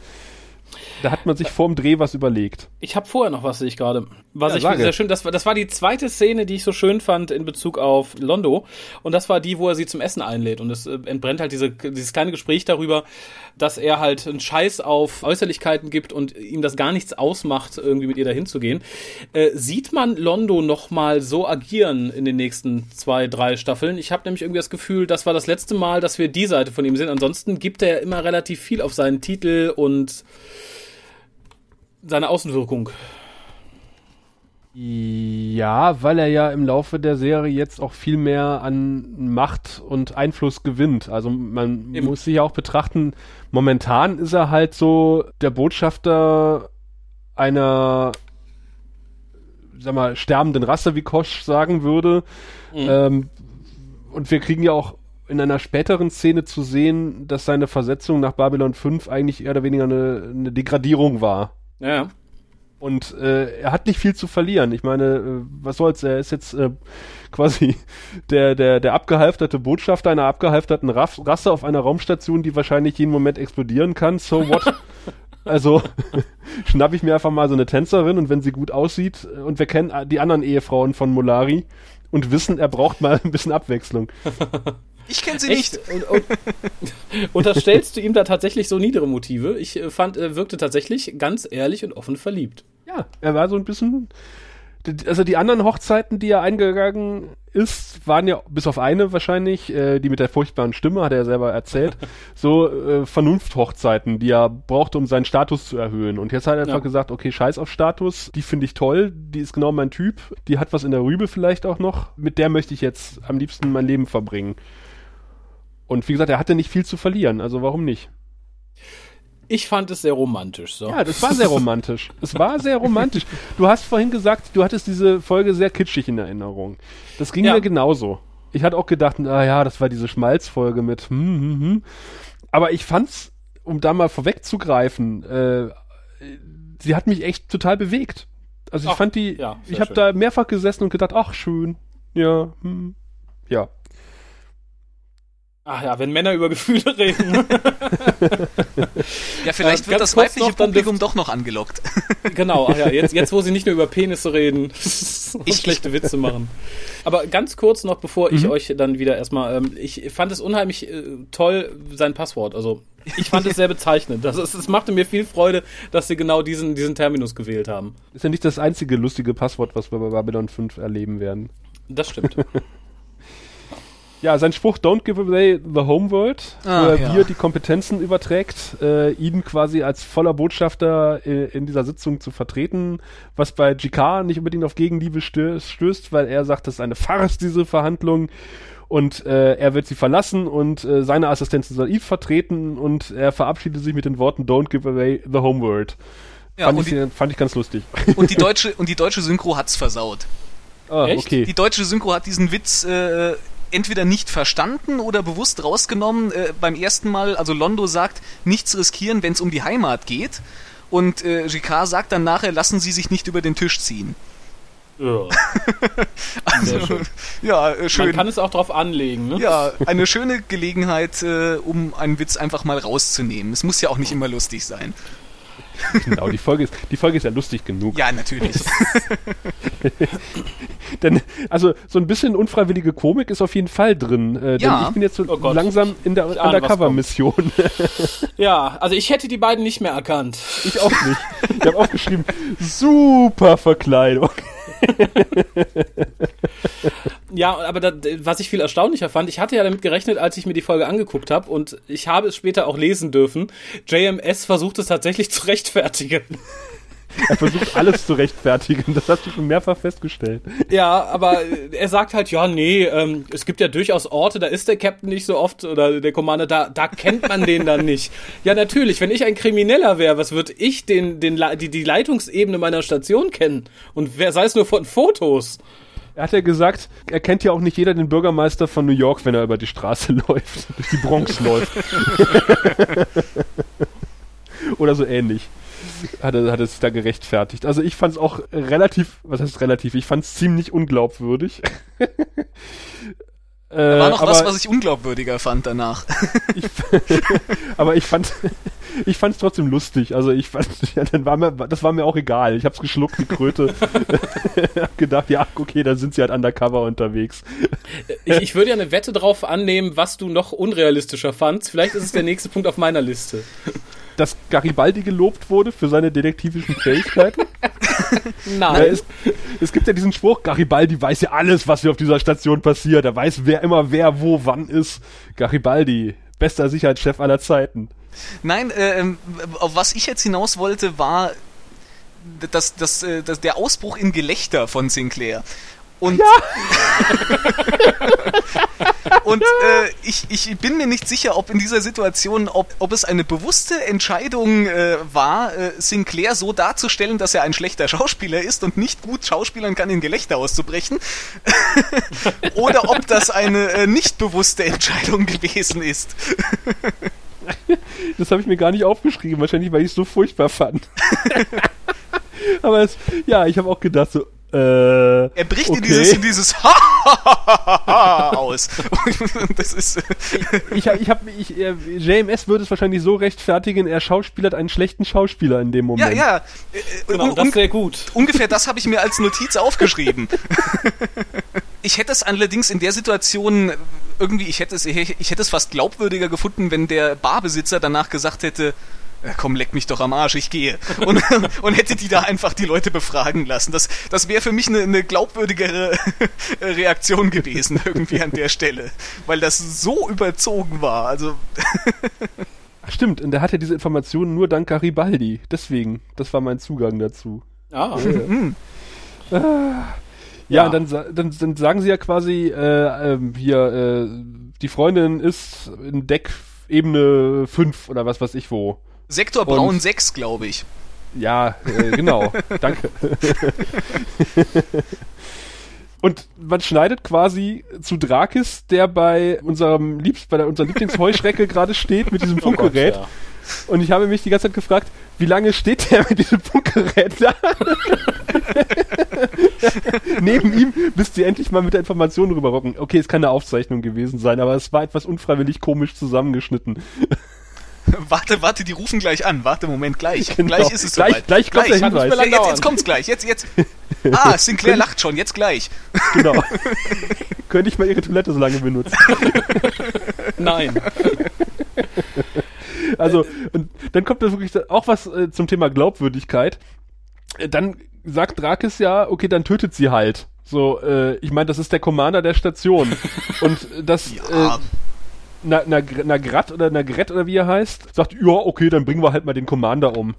Da hat man sich vorm Dreh was überlegt. Ich habe vorher noch was, sehe ich gerade. Was ja, ich sehr schön, das war, das war die zweite Szene, die ich so schön fand in Bezug auf Londo. Und das war die, wo er sie zum Essen einlädt. Und es äh, entbrennt halt diese, dieses kleine Gespräch darüber, dass er halt einen Scheiß auf Äußerlichkeiten gibt und ihm das gar nichts ausmacht, irgendwie mit ihr dahin zu gehen. Äh, sieht man Londo nochmal so agieren in den nächsten zwei, drei Staffeln? Ich habe nämlich irgendwie das Gefühl, das war das letzte Mal, dass wir die Seite von ihm sehen. Ansonsten gibt er ja immer relativ viel auf seinen Titel und seine Außenwirkung. Ja, weil er ja im Laufe der Serie jetzt auch viel mehr an Macht und Einfluss gewinnt. Also man Eben. muss sich ja auch betrachten, momentan ist er halt so der Botschafter einer, sag mal, sterbenden Rasse, wie Kosch sagen würde. Mhm. Ähm, und wir kriegen ja auch in einer späteren Szene zu sehen, dass seine Versetzung nach Babylon 5 eigentlich eher oder weniger eine, eine Degradierung war. Ja. Und äh, er hat nicht viel zu verlieren. Ich meine, äh, was soll's? Er ist jetzt äh, quasi der, der, der abgehalfterte Botschafter einer abgehalfterten Raff Rasse auf einer Raumstation, die wahrscheinlich jeden Moment explodieren kann. So what? also schnapp ich mir einfach mal so eine Tänzerin und wenn sie gut aussieht und wir kennen die anderen Ehefrauen von Molari und wissen, er braucht mal ein bisschen Abwechslung. Ich kenne sie Echt? nicht. Und, und, unterstellst du ihm da tatsächlich so niedere Motive? Ich äh, fand, er wirkte tatsächlich ganz ehrlich und offen verliebt. Ja, er war so ein bisschen. Also die anderen Hochzeiten, die er eingegangen ist, waren ja bis auf eine wahrscheinlich, äh, die mit der furchtbaren Stimme, hat er selber erzählt, so äh, Vernunfthochzeiten, die er brauchte, um seinen Status zu erhöhen. Und jetzt hat er einfach ja. gesagt, okay, scheiß auf Status, die finde ich toll, die ist genau mein Typ, die hat was in der Rübe vielleicht auch noch, mit der möchte ich jetzt am liebsten mein Leben verbringen. Und wie gesagt, er hatte nicht viel zu verlieren, also warum nicht? Ich fand es sehr romantisch. So. Ja, das war sehr romantisch. es war sehr romantisch. Du hast vorhin gesagt, du hattest diese Folge sehr kitschig in Erinnerung. Das ging ja. mir genauso. Ich hatte auch gedacht, ah ja, das war diese Schmalzfolge mit hm, hm, hm. aber ich fand's, um da mal vorwegzugreifen, äh, sie hat mich echt total bewegt. Also ich Ach, fand die, ja, ich habe da mehrfach gesessen und gedacht, ach schön, ja, hm, ja. Ach ja, wenn Männer über Gefühle reden. Ja, vielleicht Äh, wird das weibliche noch, dann Publikum doch noch angelockt. genau, ach ja, jetzt, jetzt wo sie nicht nur über Penisse reden und Ich- schlechte Witze machen. Aber ganz kurz noch, bevor ich Mhm. euch dann wieder erstmal, ähm, ich fand es unheimlich äh, toll, sein Passwort. Also ich fand es sehr bezeichnend. Das ist, es machte mir viel Freude, dass sie genau diesen, diesen Terminus gewählt haben. Ist ja nicht das einzige lustige Passwort, was wir bei Babylon 5 erleben werden. Das stimmt. Ja, sein Spruch Don't give away the homeworld, Ah, wo er ja. wir die Kompetenzen überträgt, äh, ihn quasi als voller Botschafter äh, in dieser Sitzung zu vertreten, was bei GK nicht unbedingt auf Gegenliebe stö stößt, weil er sagt, das ist eine Farce, diese Verhandlung. Und äh, er wird sie verlassen und äh, seine Assistentin soll ihn vertreten und er verabschiedet sich mit den Worten Don't give away the homeworld. Ja, fand, ich, die, fand ich ganz lustig. und, die deutsche, und die deutsche Synchro hat's versaut. ah, Echt? okay. Die deutsche Synchro hat diesen Witz äh, entweder nicht verstanden oder bewusst rausgenommen. Äh, beim ersten Mal, also Londo sagt, nichts riskieren, wenn es um die Heimat geht. Und äh, GK sagt dann nachher, lassen Sie sich nicht über den Tisch ziehen. ja. Sehr schön. Ja, äh, Man schön. kann es auch drauf anlegen, ne? Ja, eine schöne Gelegenheit, äh, um einen Witz einfach mal rauszunehmen. Es muss ja auch nicht immer lustig sein. Genau, die Folge, ist, die Folge ist ja lustig genug. Ja, natürlich. Denn, also, so ein bisschen unfreiwillige Komik ist auf jeden Fall drin. Äh, Ja. Denn ich bin jetzt so Oh Gott. langsam in der Undercover-Mission. Ja, also ich hätte die beiden nicht mehr erkannt. ich auch nicht. Ich habe aufgeschrieben, super Verkleidung. Ja, aber da, was ich viel erstaunlicher fand, ich hatte ja damit gerechnet, als ich mir die Folge angeguckt habe und ich habe es später auch lesen dürfen. JMS versucht es tatsächlich zu rechtfertigen. Er versucht alles zu rechtfertigen. Das hast du schon mehrfach festgestellt. Ja, aber er sagt halt, ja, nee, ähm, es gibt ja durchaus Orte, da ist der Captain nicht so oft oder der Commander, da, da kennt man den dann nicht. Ja, natürlich, wenn ich ein Krimineller wäre, was würde ich den, den, die, die Leitungsebene meiner Station kennen? Und wer sei es nur von Fotos? Er hat ja gesagt, er kennt ja auch nicht jeder den Bürgermeister von New York, wenn er über die Straße läuft, durch die Bronx läuft. Oder so ähnlich. Hat er, hat es da gerechtfertigt. Also ich fand es auch relativ, was heißt relativ, ich fand es ziemlich unglaubwürdig. Äh, War noch aber, was, was ich unglaubwürdiger fand danach. aber ich fand ich fand es trotzdem lustig. Also ich fand, ja, dann war mir, das war mir auch egal. Ich hab's geschluckt, die Kröte. hab gedacht, ja, okay, dann sind sie halt undercover unterwegs. Ich, ich würde ja eine Wette drauf annehmen, was du noch unrealistischer fandst. Vielleicht ist es der nächste Punkt auf meiner Liste. Dass Garibaldi gelobt wurde für seine detektivischen Fähigkeiten. Nein. es, es gibt ja diesen Spruch, Garibaldi weiß ja alles, was hier auf dieser Station passiert. Er weiß, wer immer wer wo wann ist. Garibaldi, bester Sicherheitschef aller Zeiten. Nein, äh, ähm, auf was ich jetzt hinaus wollte, war das, das, äh, das, der Ausbruch in Gelächter von Sinclair. Und, und äh, ich, ich bin mir nicht sicher, ob in dieser Situation, ob, ob es eine bewusste Entscheidung äh, war, äh, Sinclair so darzustellen, dass er ein schlechter Schauspieler ist und nicht gut schauspielern kann, in Gelächter auszubrechen. Oder ob das eine äh, nicht bewusste Entscheidung gewesen ist. Das habe ich mir gar nicht aufgeschrieben, wahrscheinlich, weil ich es so furchtbar fand. Aber es, ja, ich habe auch gedacht, so, äh. Er bricht in okay. dieses, in dieses Ha aus. Und das ist. Ich, hab- ich habe, ich, äh, JMS würde es wahrscheinlich so rechtfertigen, er schauspielert einen schlechten Schauspieler in dem Ja, Moment. ja. Äh, Genau, un- das sehr gut. ungefähr das habe ich mir als Notiz aufgeschrieben. Ich hätte es allerdings in der Situation irgendwie, ich hätte es, ich hätte es fast glaubwürdiger gefunden, wenn der Barbesitzer danach gesagt hätte, "Ja, komm, leck mich doch am Arsch, ich gehe. Und, und hätte die da einfach die Leute befragen lassen. Das, das wäre für mich eine, eine glaubwürdigere Reaktion gewesen, irgendwie an der Stelle. Weil das so überzogen war. Also, Ach, stimmt, und er hatte diese Informationen nur dank Garibaldi. Deswegen, das war mein Zugang dazu. Ah, Ja, Ja. und dann, dann, dann sagen sie ja quasi, äh, ähm, hier, äh, die Freundin ist in Deck Ebene 5 oder was weiß ich wo. Sektor Und- Braun 6, glaube ich. Ja, äh, genau. Danke. Und man schneidet quasi zu Drakis, der bei unserem Liebst, bei der, unserer Lieblingsheuschrecke gerade steht mit diesem Funkgerät. Oh Gott, ja. Und ich habe mich die ganze Zeit gefragt, wie lange steht der mit diesem Funkgerät da? Neben ihm, bis die endlich mal mit der Information rüberrocken. Okay, es kann eine Aufzeichnung gewesen sein, aber es war etwas unfreiwillig komisch zusammengeschnitten. warte, warte, die rufen gleich an. Warte, Moment, gleich. Genau. Gleich ist es gleich, soweit. Gleich kommt gleich. der Hinweis. Ja, jetzt, jetzt kommt's gleich. Jetzt, jetzt. Ah, Sinclair lacht schon. Jetzt gleich. Genau. Könnte ich mal ihre Toilette so lange benutzen? Nein. Also, und dann kommt da wirklich auch was äh, zum Thema Glaubwürdigkeit. Äh, dann sagt Drakis ja, okay, dann tötet sie halt. So, äh, ich meine, das ist der Commander der Station. und das, ja. äh, na, na, Nagrat oder Nagret oder wie er heißt, sagt, ja, okay, dann bringen wir halt mal den Commander um.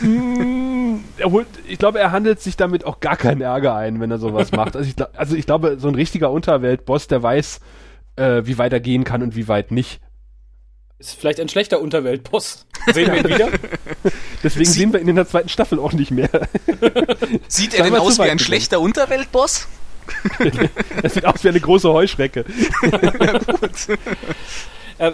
Hm, er holt, ich glaube, er handelt sich damit auch gar keinen Ärger ein, wenn er sowas macht. Also ich, also ich glaube, so ein richtiger Unterweltboss, der weiß, äh, wie weit er gehen kann und wie weit nicht. Ist vielleicht ein schlechter Unterweltboss. Sehen wir ihn wieder? Deswegen Sie sehen wir ihn in der zweiten Staffel auch nicht mehr. Sieht er denn aus wie ein schlechter Unterweltboss? das sieht aus wie eine große Heuschrecke. ja, gut. Äh,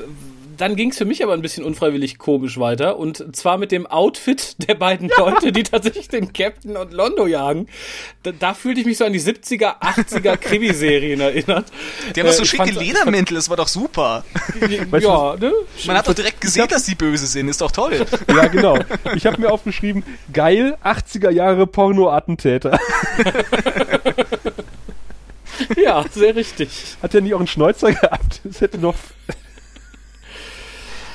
dann ging es für mich aber ein bisschen unfreiwillig komisch weiter. Und zwar mit dem Outfit der beiden Leute, die tatsächlich den Captain und Londo jagen. Da, da fühlte ich mich so an die 70er, 80er Krimiserien erinnert. Die haben äh, so schicke Ledermäntel, das war doch super. ja, ne? Man hat doch direkt gesehen, hab, dass die böse sind, ist doch toll. Ja, genau. Ich habe mir aufgeschrieben, geil, 80er Jahre Porno-Attentäter. Ja, sehr richtig. Hat der nicht auch einen Schnäuzer gehabt? Das hätte noch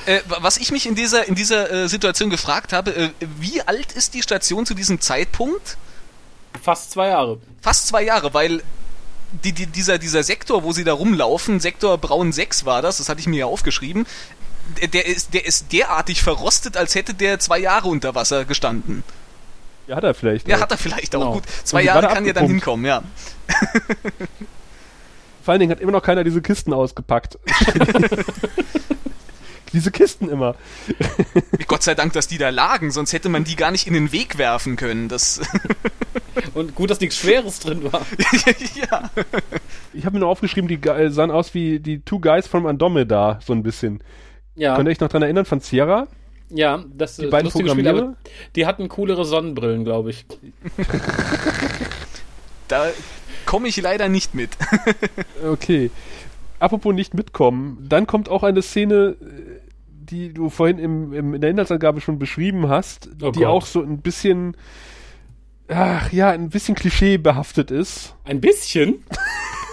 äh, was ich mich in dieser, in dieser äh, Situation gefragt habe, äh, wie alt ist die Station zu diesem Zeitpunkt? Fast zwei Jahre. Fast zwei Jahre, weil die, die, dieser, dieser Sektor, wo sie da rumlaufen, Sektor Braun 6 war das, das hatte ich mir ja aufgeschrieben, der, der, ist, der ist derartig verrostet, als hätte der zwei Jahre unter Wasser gestanden. Ja, hat er vielleicht. Ja, auch. hat er vielleicht auch. Genau. Gut, zwei Jahre kann ja dann hinkommen, ja. Vor allen Dingen hat immer noch keiner diese Kisten ausgepackt. diese Kisten immer. Gott sei Dank, dass die da lagen, sonst hätte man die gar nicht in den Weg werfen können. Das Und gut, dass nichts Schweres drin war. ja. Ich habe mir nur aufgeschrieben, die sahen aus wie die Two Guys from Andromeda, so ein bisschen. Ja. Könnt ihr euch noch dran erinnern von Sierra? Ja, das die beiden lustige Spiel, aber die hatten coolere Sonnenbrillen, glaube ich. da komme ich leider nicht mit. okay. Apropos nicht mitkommen, dann kommt auch eine Szene, die du vorhin im, im, in der Inhaltsangabe schon beschrieben hast, oh die Gott. auch so ein bisschen, ach ja, ein bisschen klischeebehaftet ist. Ein bisschen?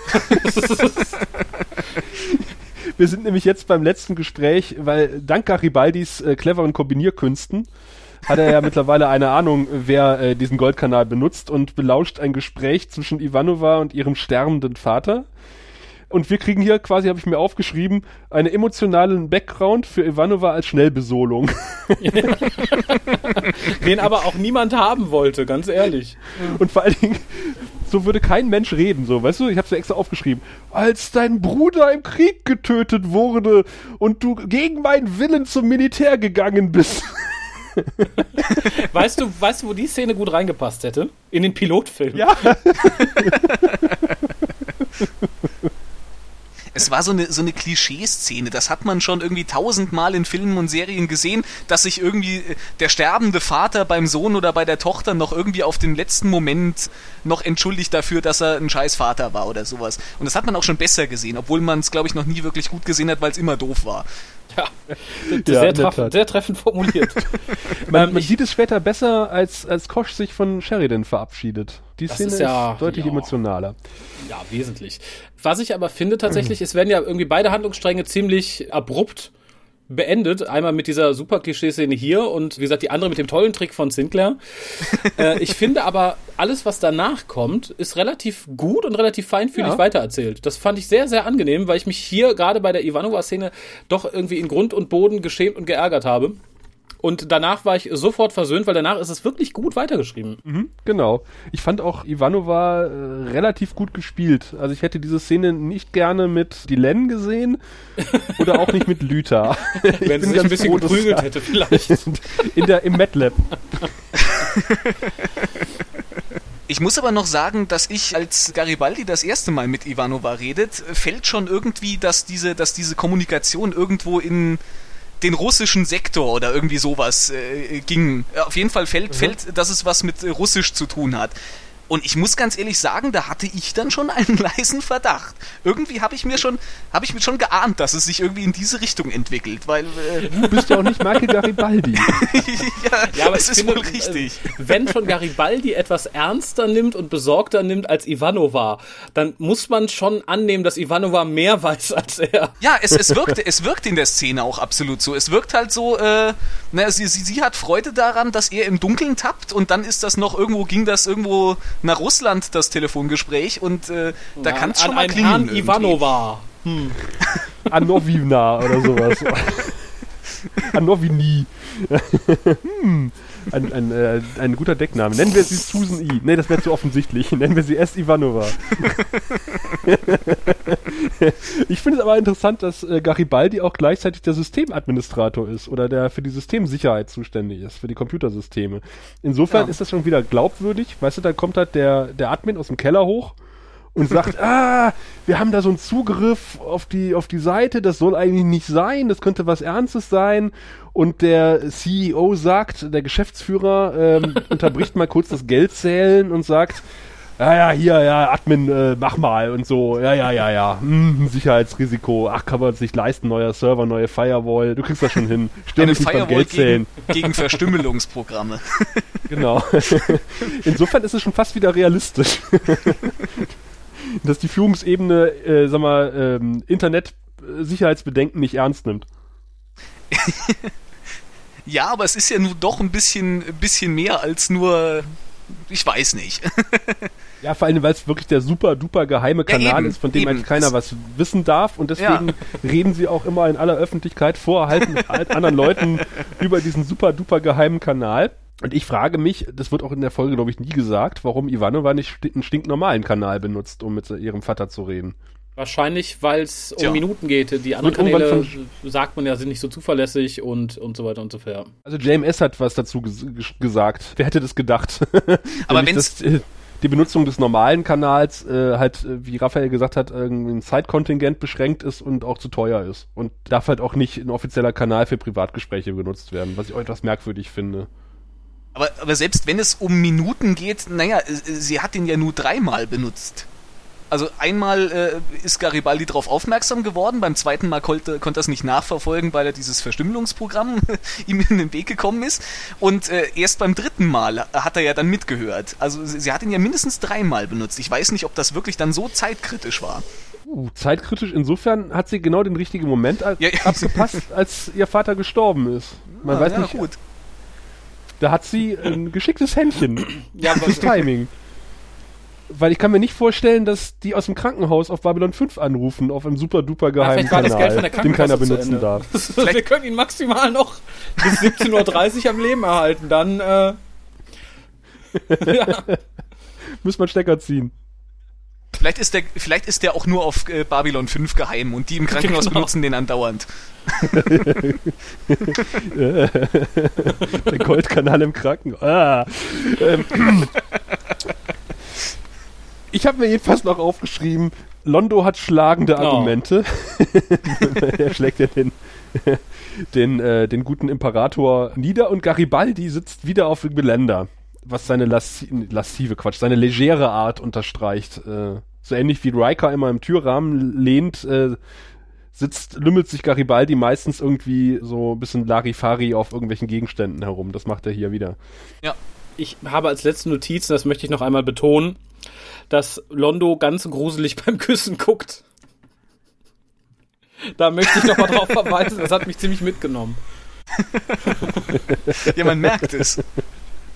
Wir sind nämlich jetzt beim letzten Gespräch, weil dank Garibaldis äh, cleveren Kombinierkünsten hat er ja mittlerweile eine Ahnung, wer äh, diesen Goldkanal benutzt und belauscht ein Gespräch zwischen Ivanova und ihrem sterbenden Vater. Und wir kriegen hier quasi, habe ich mir aufgeschrieben, einen emotionalen Background für Ivanova als Schnellbesolung. Den aber auch niemand haben wollte, ganz ehrlich. Und vor allen Dingen, so würde kein Mensch reden, so, weißt du? Ich habe es extra aufgeschrieben. Als dein Bruder im Krieg getötet wurde und du gegen meinen Willen zum Militär gegangen bist. weißt du, weißt du, wo die Szene gut reingepasst hätte? In den Pilotfilm. Ja. es war so eine, so eine Klischee-Szene. Das hat man schon irgendwie tausendmal in Filmen und Serien gesehen, dass sich irgendwie äh, der sterbende Vater beim Sohn oder bei der Tochter noch irgendwie auf den letzten Moment noch entschuldigt dafür, dass er ein scheiß Vater war oder sowas. Und das hat man auch schon besser gesehen, obwohl man es, glaube ich, noch nie wirklich gut gesehen hat, weil es immer doof war. Ja, ja sehr, treffend, sehr, treffend formuliert. man, man sieht es später besser, als, als Kosch sich von Sheridan verabschiedet. Die Szene ist, ja, ist deutlich ja. emotionaler. Ja, wesentlich. Was ich aber finde tatsächlich, es werden ja irgendwie beide Handlungsstränge ziemlich abrupt beendet. Einmal mit dieser super Klischee-Szene hier und wie gesagt die andere mit dem tollen Trick von Sinclair. äh, ich finde aber, alles, was danach kommt, ist relativ gut und relativ feinfühlig ja. weitererzählt. Das fand ich sehr, sehr angenehm, weil ich mich hier gerade bei der Ivanova-Szene doch irgendwie in Grund und Boden geschämt und geärgert habe. Und danach war ich sofort versöhnt, weil danach ist es wirklich gut weitergeschrieben. Mhm, genau. Ich fand auch Ivanova äh, relativ gut gespielt. Also ich hätte diese Szene nicht gerne mit Dylan gesehen oder auch nicht mit Lüther. Wenn sie sich ein bisschen froh, geprügelt hätte vielleicht. In der, Im MATLAB. Ich muss aber noch sagen, dass ich, als Garibaldi das erste Mal mit Ivanova redet, fällt schon irgendwie, dass diese, dass diese Kommunikation irgendwo in den russischen Sektor oder irgendwie sowas äh, ging. Auf jeden Fall fällt, mhm. fällt, dass es was mit Russisch zu tun hat. Und ich muss ganz ehrlich sagen, da hatte ich dann schon einen leisen Verdacht. Irgendwie habe ich mir schon, habe ich mir schon geahnt, dass es sich irgendwie in diese Richtung entwickelt, weil äh du bist ja auch nicht Michael Garibaldi. ja, ja, aber es ist finde, wohl richtig. Äh, wenn schon Garibaldi etwas ernster nimmt und besorgter nimmt als Ivanova, dann muss man schon annehmen, dass Ivanova mehr weiß als er. Ja, es, es wirkt, es wirkt in der Szene auch absolut so. Es wirkt halt so, äh, na, sie, sie, sie hat Freude daran, dass er im Dunkeln tappt und dann ist das noch irgendwo, ging das irgendwo nach Russland das Telefongespräch und äh, da ja, kann es schon mal klingeln. An Ivanova. Hm. Anovina oder sowas. Anovini. hm. Ein, ein, äh, ein guter Deckname. Nennen wir sie Susan E. Ne, das wäre zu offensichtlich. Nennen wir sie S. Ivanova. ich finde es aber interessant, dass äh, Garibaldi auch gleichzeitig der Systemadministrator ist oder der für die Systemsicherheit zuständig ist, für die Computersysteme. Insofern ja. ist das schon wieder glaubwürdig. Weißt du, da kommt halt der, der Admin aus dem Keller hoch und sagt, ah, wir haben da so einen Zugriff auf die, auf die Seite, das soll eigentlich nicht sein, das könnte was Ernstes sein. Und der CEO sagt, der Geschäftsführer ähm, unterbricht mal kurz das Geldzählen und sagt, ja, ja, hier, ja, Admin, äh, mach mal und so, ja, ja, ja, ja, hm, Sicherheitsrisiko, ach, kann man sich leisten, neuer Server, neue Firewall, du kriegst das schon hin. Stell mich beim Geld zählen. Gegen, gegen Verstümmelungsprogramme. genau. Insofern ist es schon fast wieder realistisch dass die Führungsebene, äh, sag mal, ähm, Internet-Sicherheitsbedenken nicht ernst nimmt. ja, aber es ist ja nur doch ein bisschen, bisschen mehr als nur, ich weiß nicht. ja, vor allem, weil es wirklich der super duper geheime Kanal ja, eben, ist, von dem eben. eigentlich keiner was wissen darf und deswegen ja. reden sie auch immer in aller Öffentlichkeit vor, halten anderen Leuten über diesen super duper geheimen Kanal. Und ich frage mich, das wird auch in der Folge, glaube ich, nie gesagt, warum Ivanova nicht einen stinknormalen Kanal benutzt, um mit ihrem Vater zu reden. Wahrscheinlich, weil es um ja. Minuten geht. Die anderen Kanäle, sagt man ja, sind nicht so zuverlässig und, und so weiter und so fort. Also JMS hat was dazu ges gesagt. Wer hätte das gedacht? Aber wenn es äh, die Benutzung des normalen Kanals äh, halt, äh, wie Raphael gesagt hat, ein Zeitkontingent beschränkt ist und auch zu teuer ist. Und darf halt auch nicht ein offizieller Kanal für Privatgespräche benutzt werden, was ich auch etwas merkwürdig finde. Aber, aber selbst wenn es um Minuten geht, naja, sie hat ihn ja nur dreimal benutzt. Also einmal äh, ist Garibaldi darauf aufmerksam geworden, beim zweiten Mal konnte, konnte er es nicht nachverfolgen, weil er dieses Verstümmelungsprogramm ihm in den Weg gekommen ist. Und äh, erst beim dritten Mal hat er ja dann mitgehört. Also sie, sie hat ihn ja mindestens dreimal benutzt. Ich weiß nicht, ob das wirklich dann so zeitkritisch war. Uh, zeitkritisch, insofern hat sie genau den richtigen Moment ja, abgepasst, als ihr Vater gestorben ist. Man ah, weiß ja, nicht. Gut. Da hat sie ein geschicktes Händchen. ja, das Timing. Weil ich kann mir nicht vorstellen, dass die aus dem Krankenhaus auf Babylon 5 anrufen, auf einem super duper geheimen ja, Kanal, den keiner benutzen darf. Wir können ihn maximal noch bis 17.30 Uhr am Leben erhalten, dann äh, ja. Muss man Stecker ziehen. Vielleicht ist der, vielleicht ist der auch nur auf äh, Babylon 5 geheim und die im Krankenhaus genau. benutzen den andauernd. der Goldkanal im Krankenhaus. Ah. Ähm. Ich habe mir jedenfalls noch aufgeschrieben, Londo hat schlagende oh. Argumente. er schlägt ja den, den, äh, den guten Imperator nieder und Garibaldi sitzt wieder auf dem Geländer was seine lassive Quatsch, seine legere Art unterstreicht. Äh, so ähnlich wie Riker immer im Türrahmen lehnt, äh, sitzt, lümmelt sich Garibaldi meistens irgendwie so ein bisschen Larifari auf irgendwelchen Gegenständen herum. Das macht er hier wieder. Ja. Ich habe als letzte Notiz, das möchte ich noch einmal betonen, dass Londo ganz gruselig beim Küssen guckt. Da möchte ich noch mal drauf verweisen, das hat mich ziemlich mitgenommen. ja, man merkt es.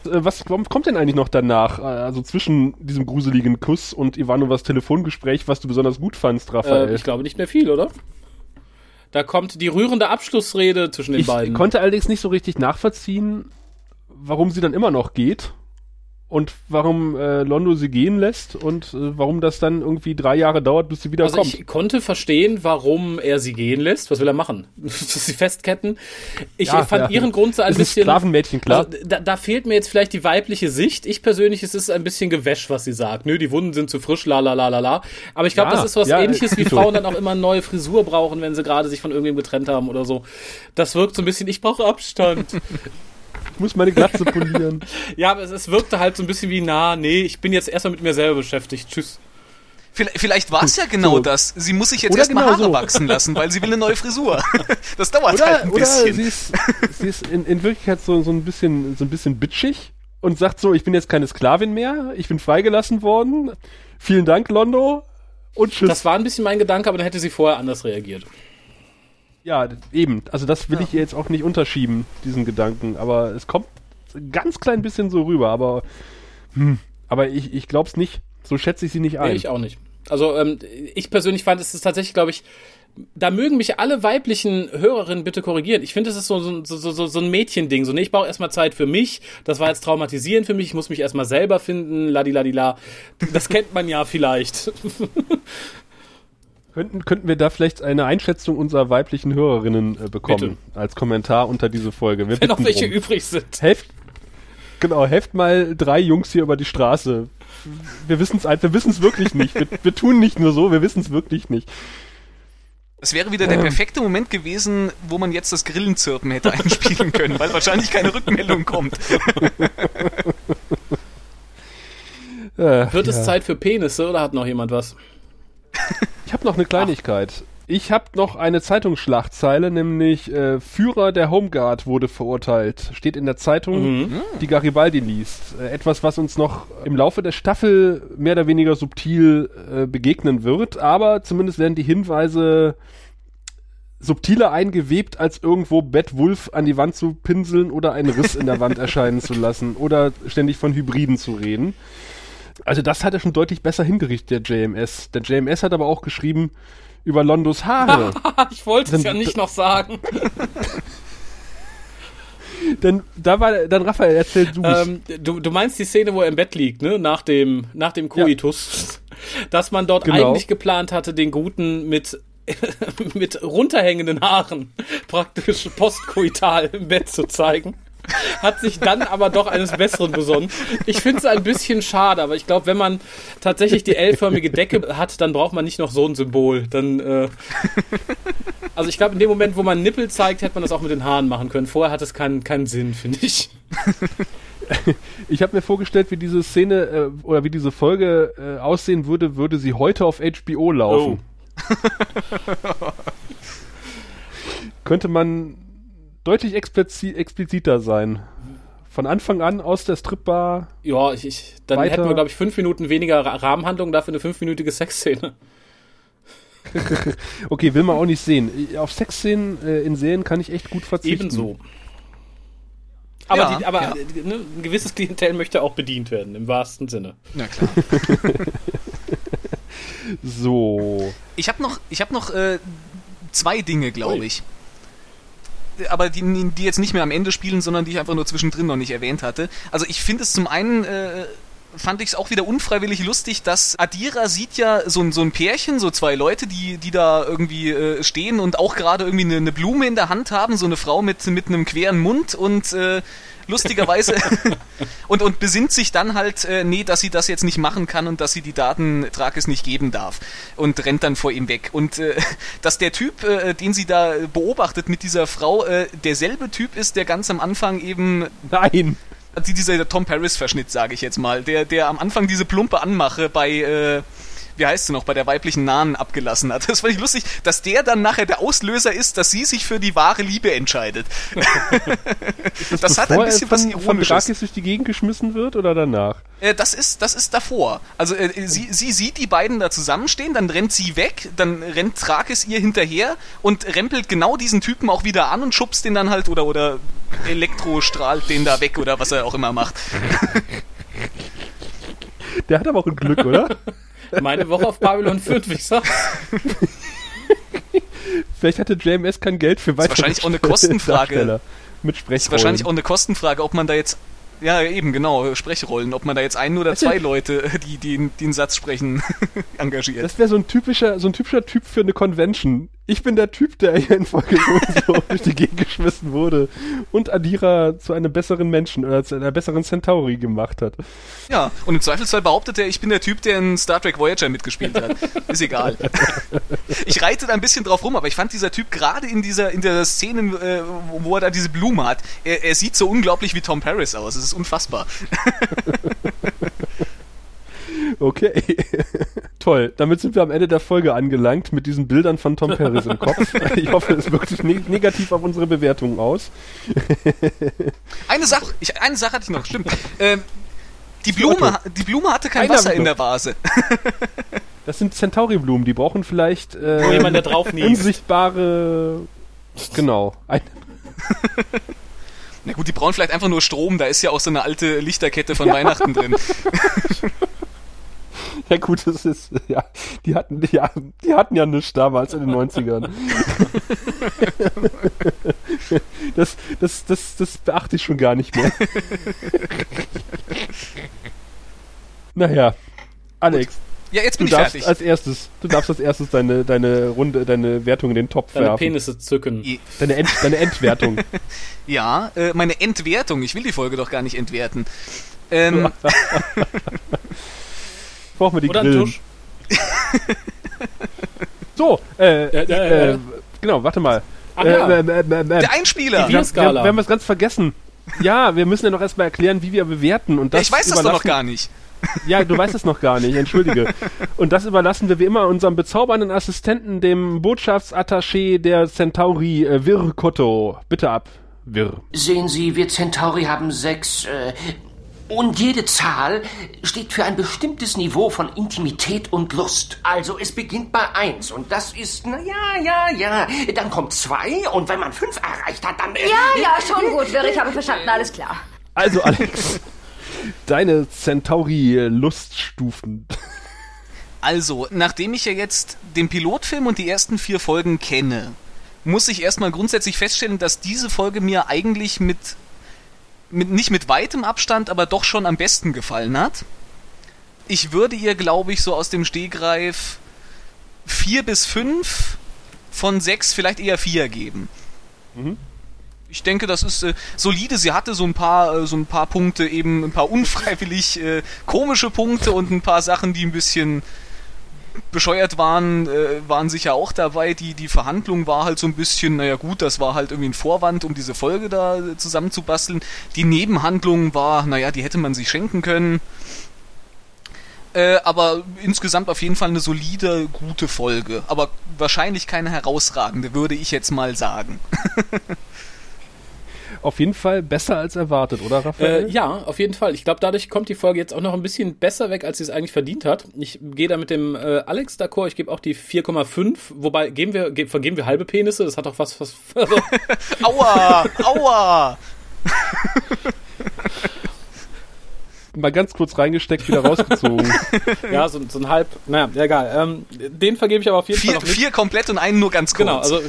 Äh, was kommt denn eigentlich noch danach? Äh, also zwischen diesem gruseligen Kuss und Ivanovas Telefongespräch, was du besonders gut fandst, Raphael? Äh, ich glaube nicht mehr viel, oder? Da kommt die rührende Abschlussrede zwischen den ich beiden. Ich konnte allerdings nicht so richtig nachvollziehen, warum sie dann immer noch geht. Und warum äh, Londo sie gehen lässt und äh, warum das dann irgendwie drei Jahre dauert, bis sie wieder also kommt. Ich konnte verstehen, warum er sie gehen lässt. Was will er machen? sie festketten? Ich Ja, fand ja. ihren Grund so ein Ist ein bisschen. Sklavenmädchen, klar. Also, da, da fehlt mir jetzt vielleicht die weibliche Sicht. Ich persönlich, es ist ein bisschen Gewäsch, was sie sagt. Nö, die Wunden sind zu frisch, la la la la la. Aber ich glaube, Ja, das ist was ähnliches, wie ist. Frauen dann auch immer eine neue Frisur brauchen, wenn sie gerade sich von irgendwem getrennt haben oder so. Das wirkt so ein bisschen, ich brauche Abstand. Ich muss meine Glatze polieren. ja, aber es, es wirkte halt so ein bisschen wie, na, nee, ich bin jetzt erstmal mit mir selber beschäftigt. Tschüss. Vielleicht, vielleicht war es ja genau So. das. Sie muss sich jetzt Oder erstmal genau Haare so. wachsen lassen, weil sie will eine neue Frisur. Das dauert halt Oder, ein oder bisschen. sie ist, sie ist in, in Wirklichkeit so, so ein bisschen so ein bisschen bitchig und sagt so, ich bin jetzt keine Sklavin mehr, ich bin freigelassen worden. Vielen Dank, Londo. Und tschüss. Das war ein bisschen mein Gedanke, aber dann hätte sie vorher anders reagiert. Ja, eben. Also das will ich ihr jetzt auch nicht unterschieben, diesen Gedanken. Aber es kommt ein ganz klein bisschen so rüber. Aber, hm, aber ich, ich glaube es nicht. So schätze ich sie nicht ein. Nee, ich auch nicht. Also ähm, ich persönlich fand, es ist tatsächlich, glaube ich, da mögen mich alle weiblichen Hörerinnen bitte korrigieren. Ich finde, das ist so, so, so, so, so ein Mädchending. So, nee, ich brauche erstmal Zeit für mich. Das war jetzt traumatisierend für mich. Ich muss mich erstmal selber finden. Ladiladila. Das kennt man ja vielleicht. Könnten, könnten wir da vielleicht eine Einschätzung unserer weiblichen Hörerinnen äh, bekommen? Als Kommentar unter diese Folge. Wir Wenn noch welche drum. übrig sind. Helft, genau, helft mal drei Jungs hier über die Straße. Wir wissen es wir wissen es wirklich nicht. Wir, wir tun nicht nur so, wir wissen es wirklich nicht. Es wäre wieder der perfekte Moment gewesen, wo man jetzt das Grillenzirpen hätte einspielen können, weil wahrscheinlich keine Rückmeldung kommt. Äh, Wird es ja. Zeit für Penisse oder hat noch jemand was? Ich habe noch eine Kleinigkeit. Ich habe noch eine Zeitungsschlagzeile, nämlich äh, Führer der Homeguard wurde verurteilt. Steht in der Zeitung, die Garibaldi liest. Äh, etwas, was uns noch im Laufe der Staffel mehr oder weniger subtil äh, begegnen wird, aber zumindest werden die Hinweise subtiler eingewebt, als irgendwo Bad Wolf an die Wand zu pinseln oder einen Riss in der Wand erscheinen zu lassen oder ständig von Hybriden zu reden. Also das hat er schon deutlich besser hingerichtet, der JMS. Der JMS hat aber auch geschrieben über Londos Haare. ich wollte es ja nicht noch sagen. Denn da war, dann Raphael, erzähl du Ähm, du, du meinst die Szene, wo er im Bett liegt, ne? Nach dem, nach dem Koitus. Dass man dort Genau. eigentlich geplant hatte, den Guten mit, mit runterhängenden Haaren praktisch postkoital im Bett zu zeigen. Hat sich dann aber doch eines Besseren besonnen. Ich finde es ein bisschen schade, aber ich glaube, wenn man tatsächlich die L-förmige Decke hat, dann braucht man nicht noch so ein Symbol. Dann, äh, also ich glaube, in dem Moment, wo man Nippel zeigt, hätte man das auch mit den Haaren machen können. Vorher hat es keinen, keinen Sinn, finde ich. Ich habe mir vorgestellt, wie diese Szene äh, oder wie diese Folge äh, aussehen würde, würde sie heute auf HBO laufen. Könnte man deutlich explizi expliziter sein. Von Anfang an aus der Stripbar. Ja, ich, ich, dann Weiter. hätten wir, glaube ich, fünf Minuten weniger Ra- Rahmenhandlung, dafür eine fünfminütige Sexszene. Okay, will man auch nicht sehen. Auf Sexszenen äh, in Serien kann ich echt gut verzichten. Ebenso. Aber, Ja, die, aber ja. äh, ne, ein gewisses Klientel möchte auch bedient werden, im wahrsten Sinne. Na klar. So. Ich habe noch, ich hab noch äh, zwei Dinge, glaube Ui. ich. Aber die, die jetzt nicht mehr am Ende spielen, sondern die ich einfach nur zwischendrin noch nicht erwähnt hatte. Also ich finde es zum einen, äh, fand ich es auch wieder unfreiwillig lustig, dass Adira sieht ja so, ein- so ein Pärchen, so zwei Leute, die, die da irgendwie äh, stehen und auch gerade irgendwie eine, eine Blume in der Hand haben, so eine Frau mit, mit einem queren Mund und äh, lustigerweise und, und besinnt sich dann halt, äh, nee, dass sie das jetzt nicht machen kann und dass sie die Daten Trakis nicht geben darf und rennt dann vor ihm weg. Und äh, dass der Typ, äh, den sie da beobachtet mit dieser Frau, äh, derselbe Typ ist, der ganz am Anfang eben Nein. Die, dieser Tom Paris-Verschnitt, sage ich jetzt mal, der, der am Anfang diese plumpe Anmache bei, äh, wie heißt sie noch, bei der weiblichen Nahen abgelassen hat. Das fand ich lustig, dass der dann nachher der Auslöser ist, dass sie sich für die wahre Liebe entscheidet. das hat ein bisschen was von, von Ironisches. Drakis durch die Gegend geschmissen wird oder danach? Äh, das ist, das ist davor. Also äh, sie, sie sieht die beiden da zusammenstehen, dann rennt sie weg, dann rennt Trakis ihr hinterher und rempelt genau diesen Typen auch wieder an und schubst den dann halt oder oder elektrostrahlt den da weg oder was er auch immer macht. Der hat aber auch ein Glück, oder? Meine Woche auf Babylon 5, ich sag's. Vielleicht hatte JMS kein Geld für weitere wahrscheinlich auch eine Kostenfrage. Darsteller Mit Ist Sprechrollen. wahrscheinlich auch eine Kostenfrage, ob man da jetzt Ja, eben, genau, Sprechrollen. Ob man da jetzt ein oder zwei Leute, die, die, die den Satz sprechen, engagiert. Das wäre so ein typischer, so ein typischer Typ für eine Convention. Ich bin der Typ, der hier in Folge so durch die Gegend geschmissen wurde und Adira zu einem besseren Menschen oder zu einer besseren Centauri gemacht hat. Ja, und im Zweifelsfall behauptet er, ich bin der Typ, der in Star Trek Voyager mitgespielt hat. Ist egal. Ich reite da ein bisschen drauf rum, aber ich fand dieser Typ gerade in dieser, in der Szene, äh, wo er da diese Blume hat, er, er sieht so unglaublich wie Tom Paris aus. Es ist unfassbar. Okay. Toll. Damit sind wir am Ende der Folge angelangt mit diesen Bildern von Tom Paris im Kopf. Ich hoffe, es wirkt sich ne negativ auf unsere Bewertungen aus. eine Sache, ich, eine Sache hatte ich noch, stimmt. Ähm, die Blume, die Blume hatte kein Einer Wasser in der Vase. Das sind Centauri-Blumen, die brauchen vielleicht äh, jemand, der drauf unsichtbare. Genau. Ein Na gut, die brauchen vielleicht einfach nur Strom, da ist ja auch so eine alte Lichterkette von ja. Weihnachten drin. Ja gut, das ist, ja, die hatten, ja, die hatten ja nichts damals in den 90ern. Das, das, das, das beachte ich schon gar nicht mehr. Naja, Alex. Ja, jetzt bin du ich darfst fertig. Als erstes, du darfst als erstes deine, deine Runde, deine Wertung in den Topf deine werfen. Penisse zücken. Deine, End, deine Endwertung. ja, äh, meine Entwertung. Ich will die Folge doch gar nicht entwerten. Ähm, brauchen wir die Oder Grillen. Tusch. so, äh, Ja, ja, ja, äh, genau, warte mal. Ach äh, äh, äh, der Einspieler. Die wir, wir, wir haben was ganz vergessen. Ja, wir müssen ja noch erstmal erklären, wie wir bewerten. Und das ich weiß das doch noch gar nicht. Ja, du weißt es noch gar nicht, entschuldige. Und das überlassen wir wie immer unserem bezaubernden Assistenten, dem Botschaftsattaché der Centauri, äh, Vir Kotto. Bitte ab, Vir. Sehen Sie, wir Centauri haben sechs, äh, und jede Zahl steht für ein bestimmtes Niveau von Intimität und Lust. Also es beginnt bei eins und das ist, na ja, ja, ja. Dann kommt zwei und wenn man fünf erreicht hat, dann... äh, Ja, ja, schon gut, Wirr, ich habe verstanden, alles klar. Also, Alex, deine Centauri-Luststufen. Also, nachdem ich ja jetzt den Pilotfilm und die ersten vier Folgen kenne, muss ich erstmal grundsätzlich feststellen, dass diese Folge mir eigentlich mit, mit nicht mit weitem Abstand, aber doch schon am besten gefallen hat. Ich würde ihr, glaube ich, so aus dem Stehgreif vier bis fünf von sechs, vielleicht eher vier geben. Ich denke, das ist äh, solide. Sie hatte so ein paar, äh, so ein paar Punkte, eben ein paar unfreiwillig äh, komische Punkte und ein paar Sachen, die ein bisschen bescheuert waren, äh, waren sicher auch dabei. Die, die Verhandlung war halt so ein bisschen, naja gut, das war halt irgendwie ein Vorwand, um diese Folge da zusammenzubasteln. Die Nebenhandlung war, naja, die hätte man sich schenken können. Äh, aber insgesamt auf jeden Fall eine solide, gute Folge. Aber wahrscheinlich keine herausragende, würde ich jetzt mal sagen. Auf jeden Fall besser als erwartet, oder, Raphael? Äh, ja, auf jeden Fall. Ich glaube, dadurch kommt die Folge jetzt auch noch ein bisschen besser weg, als sie es eigentlich verdient hat. Ich gehe da mit dem äh, Alex d'accord. Ich gebe auch die 4,5. Wobei, geben wir, ge vergeben wir halbe Penisse? Das hat doch was, was. Also, Aua! Aua! Mal ganz kurz reingesteckt, wieder rausgezogen. ja, so, so ein halb. Naja, egal. Ähm, den vergebe ich aber auf jeden Fall Vier, noch nicht. vier komplett und einen nur ganz kurz. Genau, also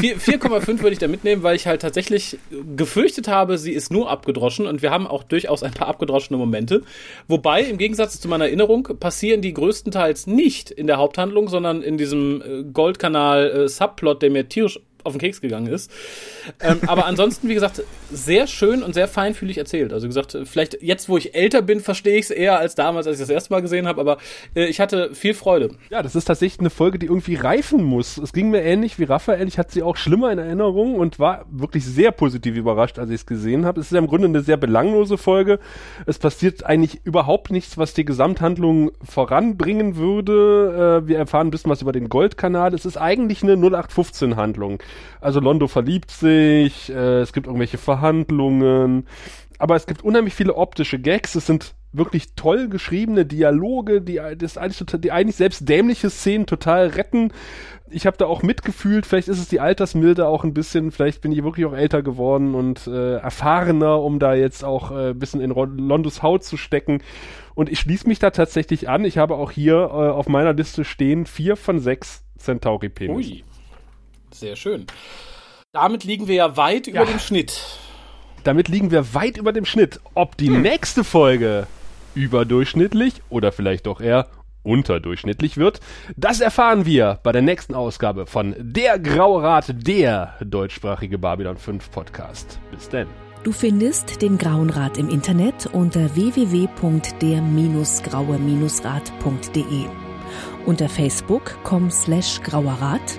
vier- 4,5 würde ich da mitnehmen, weil ich halt tatsächlich gefürchtet habe, sie ist nur abgedroschen und wir haben auch durchaus ein paar abgedroschene Momente. Wobei, im Gegensatz zu meiner Erinnerung, passieren die größtenteils nicht in der Haupthandlung, sondern in diesem äh, Goldkanal-Subplot, der mir tierisch auf den Keks gegangen ist. Ähm, aber ansonsten, wie gesagt, sehr schön und sehr feinfühlig erzählt. Also gesagt, vielleicht jetzt, wo ich älter bin, verstehe ich es eher als damals, als ich das erste Mal gesehen habe, aber äh, ich hatte viel Freude. Ja, das ist tatsächlich eine Folge, die irgendwie reifen muss. Es ging mir ähnlich wie Raphael. Ich hatte sie auch schlimmer in Erinnerung und war wirklich sehr positiv überrascht, als ich es gesehen habe. Es ist ja im Grunde eine sehr belanglose Folge. Es passiert eigentlich überhaupt nichts, was die Gesamthandlung voranbringen würde. Äh, wir erfahren ein bisschen was über den Goldkanal. Es ist eigentlich eine 0815-Handlung. Also Londo verliebt sich, äh, es gibt irgendwelche Verhandlungen, aber es gibt unheimlich viele optische Gags. Es sind wirklich toll geschriebene Dialoge, die das eigentlich, total, die eigentlich selbst dämliche Szenen total retten. Ich habe da auch mitgefühlt. Vielleicht ist es die Altersmilde auch ein bisschen. Vielleicht bin ich wirklich auch älter geworden und äh, erfahrener, um da jetzt auch äh, ein bisschen in Londos Haut zu stecken. Und ich schließe mich da tatsächlich an. Ich habe auch hier äh, auf meiner Liste stehen vier von sechs Centauri-Penis. Ui. Sehr schön. Damit liegen wir ja weit über Ja. dem Schnitt. Damit liegen wir weit über dem Schnitt. Ob die hm. nächste Folge überdurchschnittlich oder vielleicht doch eher unterdurchschnittlich wird, das erfahren wir bei der nächsten Ausgabe von Der Graue Rat, der deutschsprachige Babylon 5 Podcast. Bis denn. Du findest den Grauen Rat im Internet unter www.der-graue-rat.de, unter facebook.com slash grauerrat